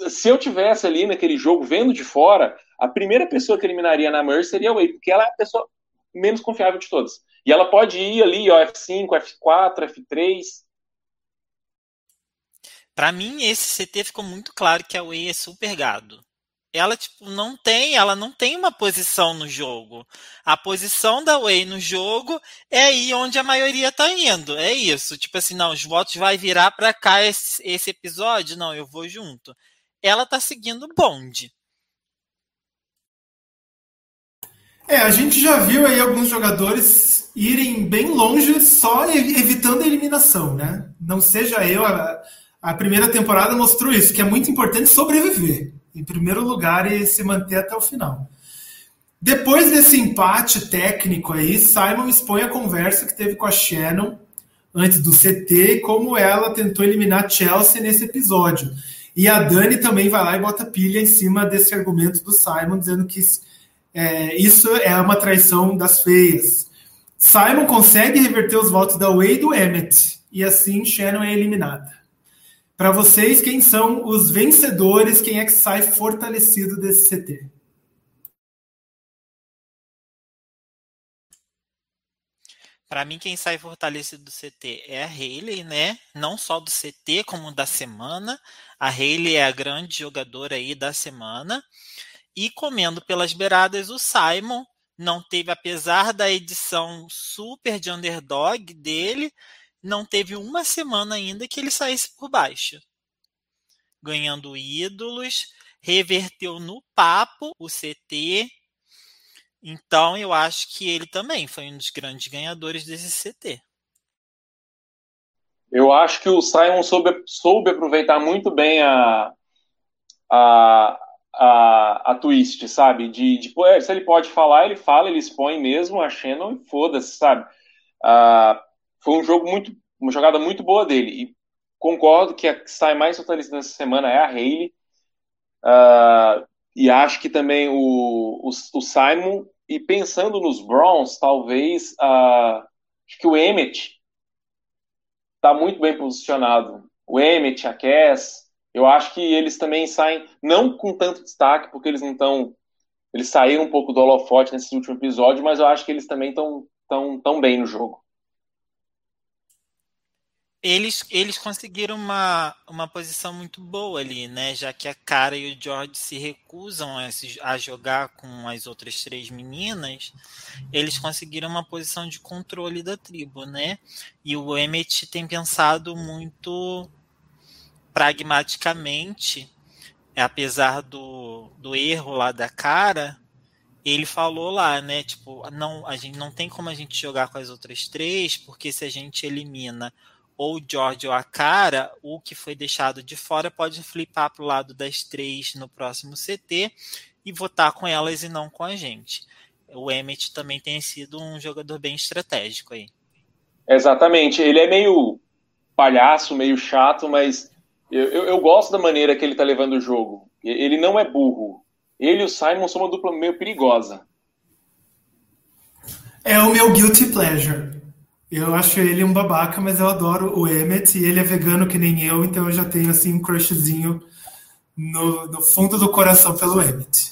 Se eu tivesse ali naquele jogo vendo de fora, a primeira pessoa que eliminaria na Mercy seria a Way, porque ela é a pessoa menos confiável de todas. E ela pode ir ali, ó, F5, F4, F3. Para mim, esse CT ficou muito claro que a Way é super gado ela tipo não tem, ela não tem uma posição no jogo. A posição da Way no jogo é aí onde a maioria tá indo. É isso. Tipo assim, não, os votos vai virar para cá esse, esse, episódio, não, eu vou junto. Ela tá seguindo o bonde. É, a gente já viu aí alguns jogadores irem bem longe só evitando a eliminação, né? Não seja eu, a, a primeira temporada mostrou isso, que é muito importante sobreviver em primeiro lugar e se manter até o final. Depois desse empate técnico aí, Simon expõe a conversa que teve com a Shannon antes do CT e como ela tentou eliminar Chelsea nesse episódio. E a Dani também vai lá e bota pilha em cima desse argumento do Simon, dizendo que é, isso é uma traição das feias. Simon consegue reverter os votos da Wade e do Emmett, e assim Shannon é eliminada. Para vocês, quem são os vencedores? Quem é que sai fortalecido desse CT? Para mim, quem sai fortalecido do CT é a Hayley, né? Não só do CT, como da semana. A Hayley é a grande jogadora aí da semana. E comendo pelas beiradas, o Simon não teve, apesar da edição super de underdog dele, não teve uma semana ainda que ele saísse por baixo. Ganhando ídolos, reverteu no papo o CT. Então eu acho que ele também foi um dos grandes ganhadores desse CT. Eu acho que o Simon soube, soube aproveitar muito bem a, a, a, a twist, sabe? De, de, se ele pode falar, ele fala, ele expõe mesmo a Shannon e foda-se, sabe? Foi um jogo muito, uma jogada muito boa dele. E concordo que a que sai mais fortalecida nessa semana é a Hayley. Uh, e acho que também o, o, o, Simon. E pensando nos Browns, talvez uh, acho que o Emmett está muito bem posicionado. O Emmett, a Cass, eu acho que eles também saem, não com tanto destaque, porque eles não estão. Eles saíram um pouco do holofote nesse último episódio, mas eu acho que eles também estão tão, tão bem no jogo. eles, eles conseguiram uma, uma posição muito boa ali, né? Já que a Cara e o George se recusam a, a jogar com as outras três meninas, eles conseguiram uma posição de controle da tribo, né? E o Emmett tem pensado muito pragmaticamente, apesar do, do erro lá da Cara, ele falou lá, né? Tipo, não, a gente não tem como a gente jogar com as outras três, porque se a gente elimina ou o George ou a cara, o que foi deixado de fora pode flipar para o lado das três no próximo CT e votar com elas e não com a gente. O Emmett também tem sido um jogador bem estratégico aí. Exatamente. Ele é meio palhaço, meio chato, mas eu, eu, eu gosto da maneira que ele está levando o jogo. Ele não é burro. Ele e o Simon são uma dupla meio perigosa. É o meu guilty pleasure. Eu acho ele um babaca, mas eu adoro o Emmett e ele é vegano que nem eu, então eu já tenho assim um crushzinho no, no fundo do coração pelo Emmett.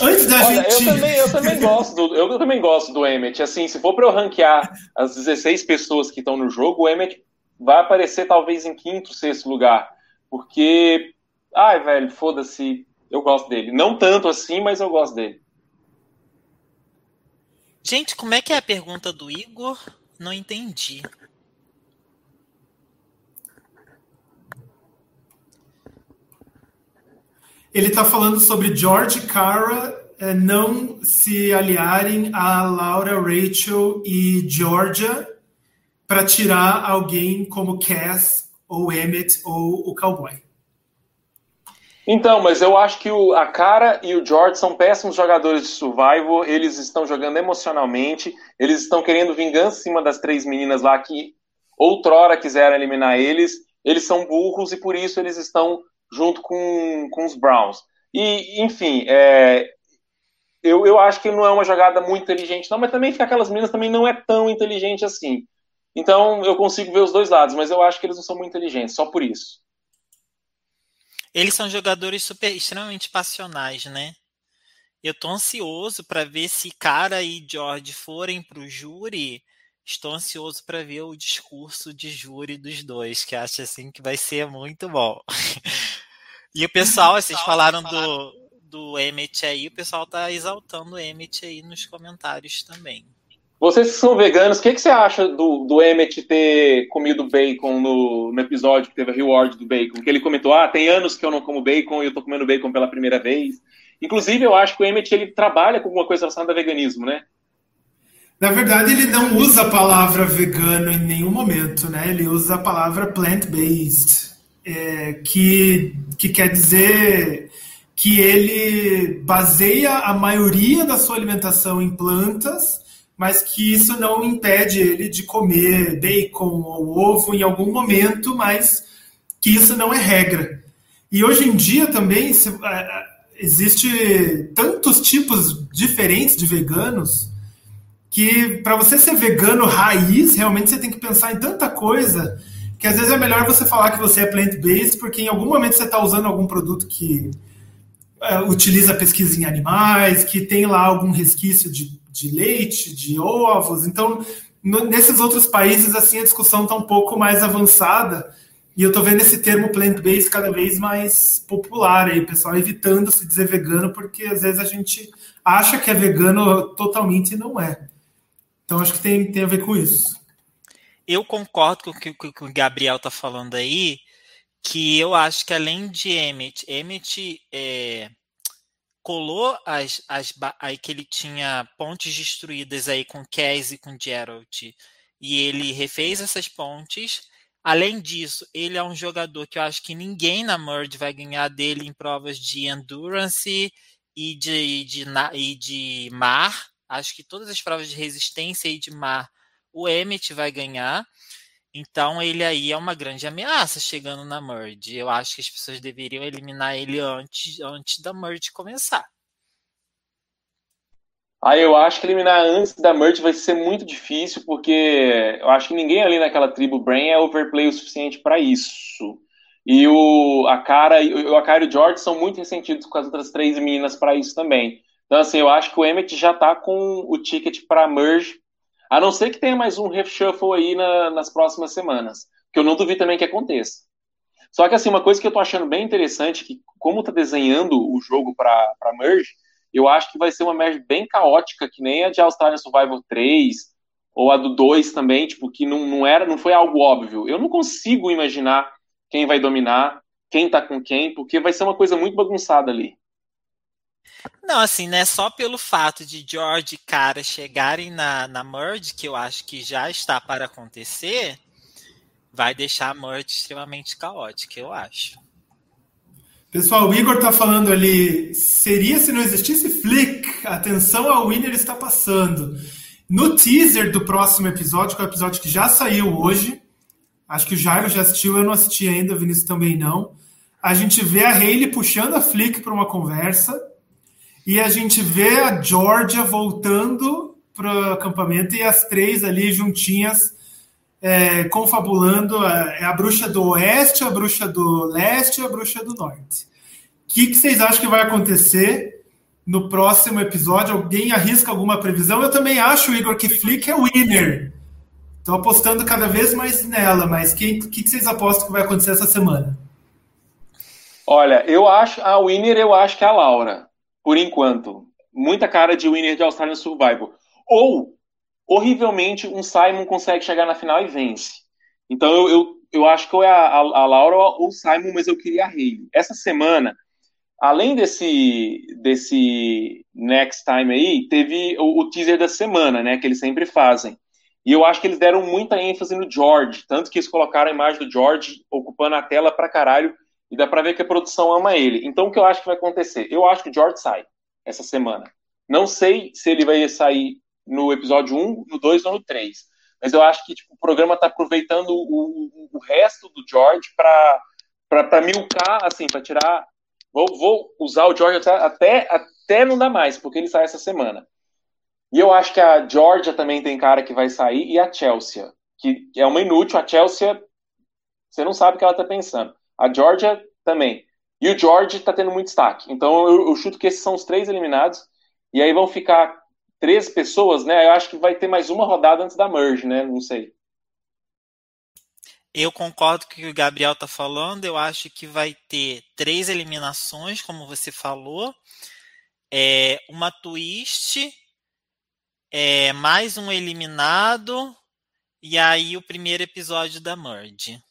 Antes da Olha, gente. Eu também, eu também gosto do, eu também gosto do Emmett. Assim, se for para eu ranquear as 16 pessoas que estão no jogo, o Emmett vai aparecer talvez em quinto, sexto lugar. Porque. Ai, velho, foda-se. Eu gosto dele. Não tanto assim, mas eu gosto dele. Gente, como é que é a pergunta do Igor? Não entendi. Ele está falando sobre George e Cara eh, não se aliarem a Laura, Rachel e Georgia para tirar alguém como Cass ou Emmett ou o Cowboy. Então, mas eu acho que o, a Cara e o George são péssimos jogadores de survival, eles estão jogando emocionalmente, eles estão querendo vingança em cima das três meninas lá que outrora quiseram eliminar eles, eles são burros e por isso eles estão junto com, com os Browns. E, enfim, é, eu, eu acho que não é uma jogada muito inteligente, não, mas também que aquelas meninas também não é tão inteligente assim. Então eu consigo ver os dois lados, mas eu acho que eles não são muito inteligentes, só por isso. Eles são jogadores super, extremamente passionais, né? Eu tô ansioso para ver se Cara e George forem pro júri. Estou ansioso para ver o discurso de júri dos dois, que acho assim que vai ser muito bom. e o pessoal, vocês falaram do, do Emmett aí, o pessoal tá exaltando o Emmett aí nos comentários também. Vocês que são veganos, o que, que você acha do, do Emmett ter comido bacon no, no episódio que teve a reward do bacon? Que ele comentou, ah, tem anos que eu não como bacon e eu tô comendo bacon pela primeira vez. Inclusive, eu acho que o Emmett, ele trabalha com alguma coisa relacionada a veganismo, né? Na verdade, ele não usa a palavra vegano em nenhum momento, né? Ele usa a palavra plant-based, é, que, que quer dizer que ele baseia a maioria da sua alimentação em plantas mas que isso não impede ele de comer bacon ou ovo em algum momento, mas que isso não é regra. E hoje em dia também se, uh, existe tantos tipos diferentes de veganos que para você ser vegano raiz, realmente você tem que pensar em tanta coisa que às vezes é melhor você falar que você é plant-based, porque em algum momento você está usando algum produto que uh, utiliza pesquisa em animais, que tem lá algum resquício de de leite, de ovos. Então, no, nesses outros países, assim, a discussão está um pouco mais avançada. E eu estou vendo esse termo plant-based cada vez mais popular aí, pessoal evitando se dizer vegano, porque às vezes a gente acha que é vegano totalmente e não é. Então acho que tem, tem a ver com isso. Eu concordo com o que, o Gabriel está falando aí, que eu acho que além de Emmett, Emmett é, colou as, as aí que ele tinha pontes destruídas aí com Cass e com Geralt e ele refez essas pontes. Além disso, ele é um jogador que eu acho que ninguém na Merge vai ganhar dele em provas de endurance e de, de, e de mar. Acho que todas as provas de resistência e de mar o Emmet vai ganhar. Então ele aí é uma grande ameaça chegando na merge. Eu acho que as pessoas deveriam eliminar ele antes, antes da merge começar. Ah, eu acho que eliminar antes da merge vai ser muito difícil, porque eu acho que ninguém ali naquela tribo Brain é overplay o suficiente para isso. E o a cara, o a cara e o George são muito ressentidos com as outras três meninas para isso também. Então assim, eu acho que o Emmett já tá com o ticket para merge a não ser que tenha mais um reshuffle aí na, nas próximas semanas. que eu não duvido também que aconteça. Só que assim, uma coisa que eu tô achando bem interessante, que como tá desenhando o jogo para Merge, eu acho que vai ser uma Merge bem caótica, que nem a de Australian Survival 3, ou a do 2 também, tipo, que não, não era, não foi algo óbvio. Eu não consigo imaginar quem vai dominar, quem tá com quem, porque vai ser uma coisa muito bagunçada ali. Não, assim, né? Só pelo fato de George e Cara chegarem na, na Merge, que eu acho que já está para acontecer, vai deixar a Merge extremamente caótica, eu acho. Pessoal, o Igor tá falando ali, seria se não existisse Flick, atenção ao Winner está passando. No teaser do próximo episódio, que é o episódio que já saiu hoje, acho que o Jairo já assistiu, eu não assisti ainda, o Vinícius também não. A gente vê a Hayley puxando a Flick para uma conversa e a gente vê a Georgia voltando para o acampamento e as três ali juntinhas é, confabulando a, é a bruxa do oeste, a bruxa do leste e a bruxa do norte. O que, que vocês acham que vai acontecer no próximo episódio? Alguém arrisca alguma previsão? Eu também acho, Igor, que Flick é winner. Estou apostando cada vez mais nela, mas o que, que, que vocês apostam que vai acontecer essa semana? Olha, eu acho a winner, eu acho que é a Laura, por enquanto. Muita cara de winner de Australian Survival. Ou horrivelmente um Simon consegue chegar na final e vence. Então eu, eu, eu acho que ou é a, a, a Laura ou o Simon, mas eu queria a Hayley. Essa semana, além desse, desse Next Time aí, teve o, o, teaser da semana, né, que eles sempre fazem. E eu acho que eles deram muita ênfase no George, tanto que eles colocaram a imagem do George ocupando a tela pra caralho, e dá pra ver que a produção ama ele. Então o que eu acho que vai acontecer? Eu acho que o George sai essa semana. Não sei se ele vai sair no episódio 1, no 2 ou no 3. Mas eu acho que tipo, o programa está aproveitando o, o, resto do George para milcar, assim, para tirar. Vou, vou, usar o George até, até, até não dá mais, porque ele sai essa semana. E eu acho que a Georgia também tem cara que vai sair, e a Chelsea, que é uma inútil. A Chelsea, você não sabe o que ela está pensando. A Georgia também. E o George está tendo muito destaque. Então eu, eu chuto que esses são os três eliminados. E aí vão ficar três pessoas, né? Eu acho que vai ter mais uma rodada antes da merge, né? Não sei. Eu concordo com o que o Gabriel está falando. Eu acho que vai ter três eliminações, como você falou. É, uma twist, é, mais um eliminado, e aí o primeiro episódio da Merge.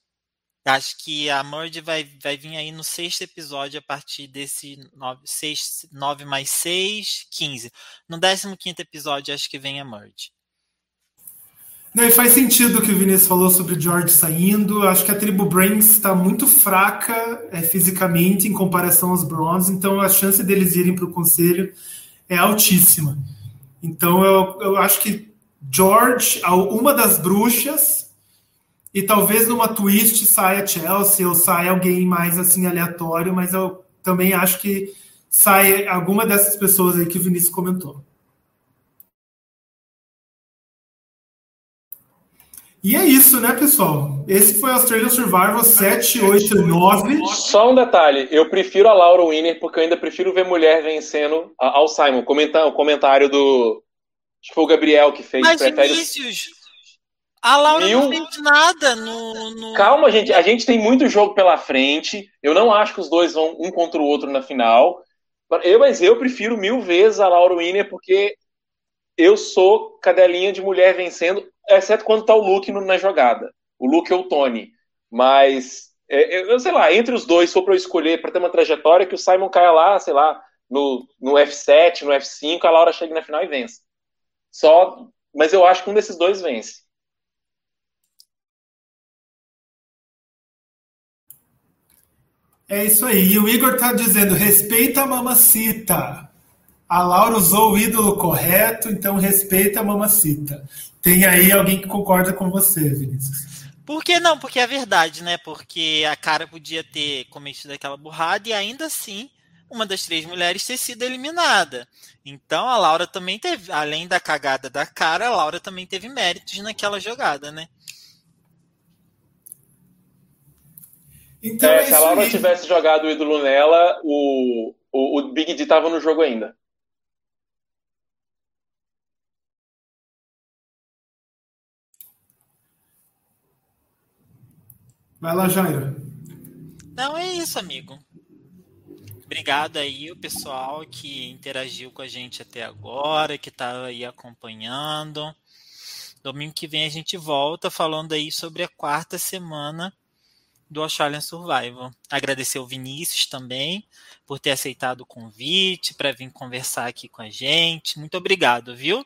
Acho que a Merge vai, vai vir aí no sexto episódio a partir desse 9, 6, 9 mais 6, 15. No 15 episódio, acho que vem a Merge. Não, e faz sentido o que o Vinícius falou sobre George saindo. Acho que a tribo Brains está muito fraca é, fisicamente em comparação aos Bronze, então a chance deles irem para o conselho é altíssima. Então eu, eu acho que George, uma das bruxas, e talvez numa twist saia Chelsea ou saia alguém mais assim aleatório, mas eu também acho que sai alguma dessas pessoas aí que o Vinícius comentou. E é isso, né, pessoal? Esse foi Australian Survival 789. Só um detalhe, eu prefiro a Laura Winner porque eu ainda prefiro ver mulher vencendo ao Simon. Comenta, o comentário do. Acho que foi o Gabriel que fez. Mas prefere... Vinícius, a Laura Mil... não fez nada no, no, Calma, gente. A gente tem muito jogo pela frente. Eu não acho que os dois vão um contra o outro na final. Eu, mas eu prefiro mil vezes a Laura Winner porque eu sou cadelinha de mulher vencendo, exceto quando tá o Luke na jogada. O Luke ou o Tony. Mas, é, eu sei lá, entre os dois, se for pra eu escolher para ter uma trajetória, que o Simon caia lá, sei lá, no, no F7, no F5, a Laura chegue na final e vence. Só, mas eu acho que um desses dois vence. É isso aí. E o Igor está dizendo: respeita a mamacita. A Laura usou o ídolo correto, então respeita a mamacita. Tem aí alguém que concorda com você, Vinícius. Por que não? Porque é verdade, né? Porque a cara podia ter cometido aquela burrada e ainda assim uma das três mulheres ter sido eliminada. Então a Laura também teve, além da cagada da cara, a Laura também teve méritos naquela jogada, né? Então, é, é se a Laura tivesse jogado o ídolo nela, o, o, o Big D tava no jogo ainda. Vai lá, Jairo. Não, é isso, amigo. Obrigado aí o pessoal que interagiu com a gente até agora, que está aí acompanhando. Domingo que vem a gente volta falando aí sobre a quarta semana do Australian Survival. Agradecer o Vinícius também por ter aceitado o convite para vir conversar aqui com a gente. Muito obrigado, viu?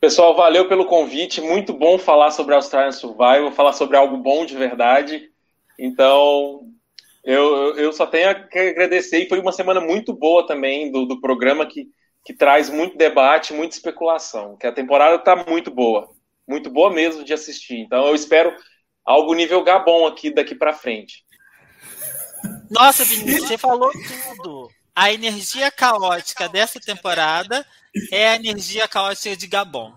Pessoal, valeu pelo convite. Muito bom falar sobre Australian Survival, falar sobre algo bom de verdade. Então, eu, eu só tenho que agradecer. E foi uma semana muito boa também do, do programa que, que traz muito debate, muita especulação. Que a temporada está muito boa. Muito boa mesmo de assistir. Então, eu espero algo nível Gabon aqui daqui para frente. Nossa, Vinícius, você falou tudo. A energia caótica dessa temporada é a energia caótica de Gabon.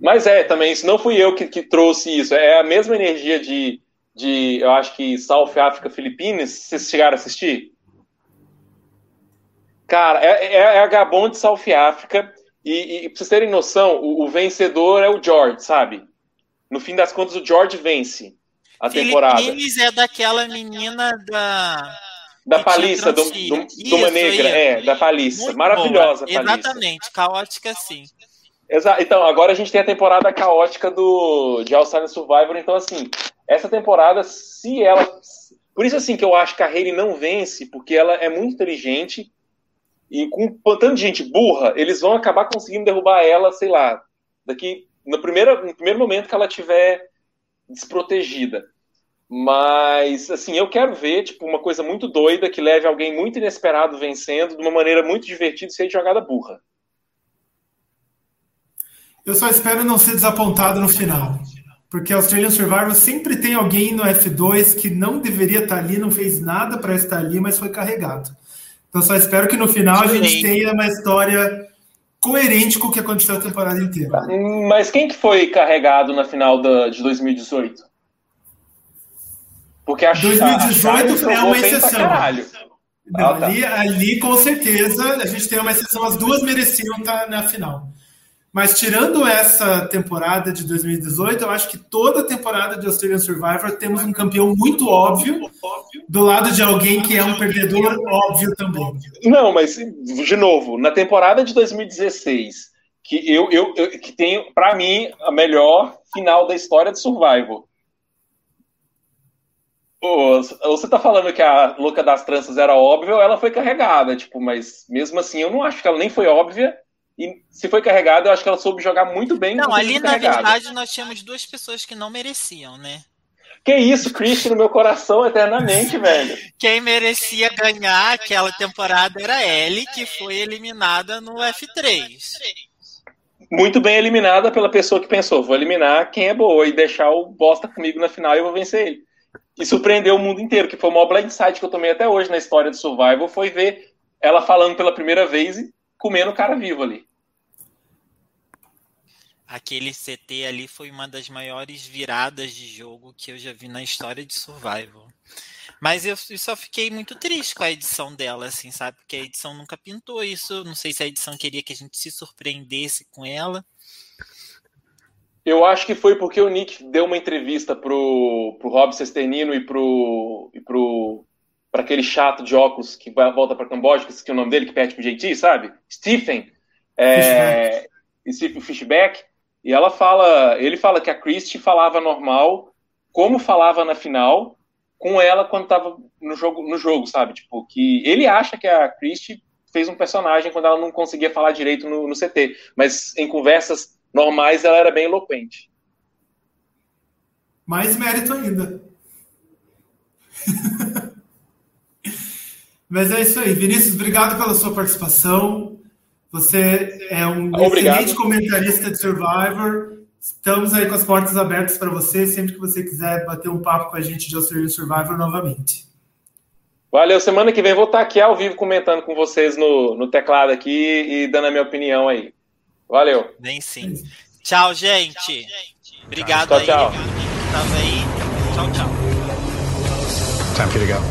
Mas é, também, isso não fui eu que, que trouxe isso. É a mesma energia de, de eu acho que South Africa, Filipinas. Vocês chegaram a assistir? Cara, é, é, é a Gabon de South Africa. E, e pra vocês terem noção, o, o vencedor é o George, sabe? No fim das contas, o George vence a temporada. Filipinas é daquela menina da. Da Palissa, do, do, do uma negra, é, da Palissa. Maravilhosa, boa. Exatamente, caótica sim. Exato. Então, agora a gente tem a temporada caótica do de All Survivor. Então, assim, essa temporada, se ela. Por isso, assim, que eu acho que a Hayley não vence, porque ela é muito inteligente e com um tanto de gente burra, eles vão acabar conseguindo derrubar ela, sei lá, daqui no primeiro, no primeiro momento que ela tiver desprotegida. Mas, assim, eu quero ver, tipo, uma coisa muito doida que leve alguém muito inesperado vencendo de uma maneira muito divertida sem jogada burra. Eu só espero não ser desapontado no final. Porque Australian Survivor sempre tem alguém no F2 que não deveria estar ali, não fez nada para estar ali, mas foi carregado. Então só espero que no final a gente tenha uma história coerente com o que aconteceu a temporada inteira. Mas quem que foi carregado na final da, de 2018? Porque a 2018 a, é uma exceção. Não, ah, tá. ali, ali, com certeza, a gente tem uma exceção. As duas mereciam estar na final. Mas tirando essa temporada de 2018, eu acho que toda temporada de Australian Survivor temos um campeão muito óbvio do lado de alguém que é um perdedor óbvio também. Não, mas de novo, na temporada de 2016, que eu, eu, eu que tem para mim a melhor final da história de Survivor. Você tá falando que a louca das tranças era óbvia, ela foi carregada, tipo, mas mesmo assim eu não acho que ela nem foi óbvia e se foi carregada, eu acho que ela soube jogar muito bem. Não, ali na verdade nós tínhamos duas pessoas que não mereciam, né? Que isso, Christian no meu coração eternamente, velho. Quem merecia ganhar aquela temporada era Ellie, que foi eliminada no F3. Muito bem eliminada pela pessoa que pensou, vou eliminar quem é boa e deixar o bosta comigo na final e eu vou vencer ele. E surpreendeu o mundo inteiro, que foi o maior blindside que eu tomei até hoje na história do Survival, foi ver ela falando pela primeira vez e comendo o cara vivo ali aquele CT ali foi uma das maiores viradas de jogo que eu já vi na história de Survival. Mas eu, eu, só fiquei muito triste com a edição dela, assim, sabe? Porque a edição nunca pintou isso. Não sei se a edição queria que a gente se surpreendesse com ela. Eu acho que foi porque o Nick deu uma entrevista pro, pro Rob Cesternino e pro, e pro para aquele chato de óculos que vai, volta para Camboja, que esqueci o nome dele, que perde pro JT, sabe? Stephen. É, Stephen Fishback. E ela fala, ele fala que a Christie falava normal, como falava na final, com ela quando estava no jogo, no jogo, sabe? Tipo, que ele acha que a Christie fez um personagem quando ela não conseguia falar direito no, no CT, mas em conversas normais ela era bem eloquente. Mais mérito ainda. mas é isso aí, Vinícius, obrigado pela sua participação. Você é um Obrigado. excelente comentarista de Survivor. Estamos aí com as portas abertas para você, sempre que você quiser bater um papo com a gente de Australian Survivor novamente. Valeu, semana que vem vou estar aqui ao vivo comentando com vocês no, no teclado aqui e dando a minha opinião aí. Valeu. Bem sim. Tchau, gente. Obrigado tchau, aí. Tchau, aí. Tchau, tchau. Time for you to go.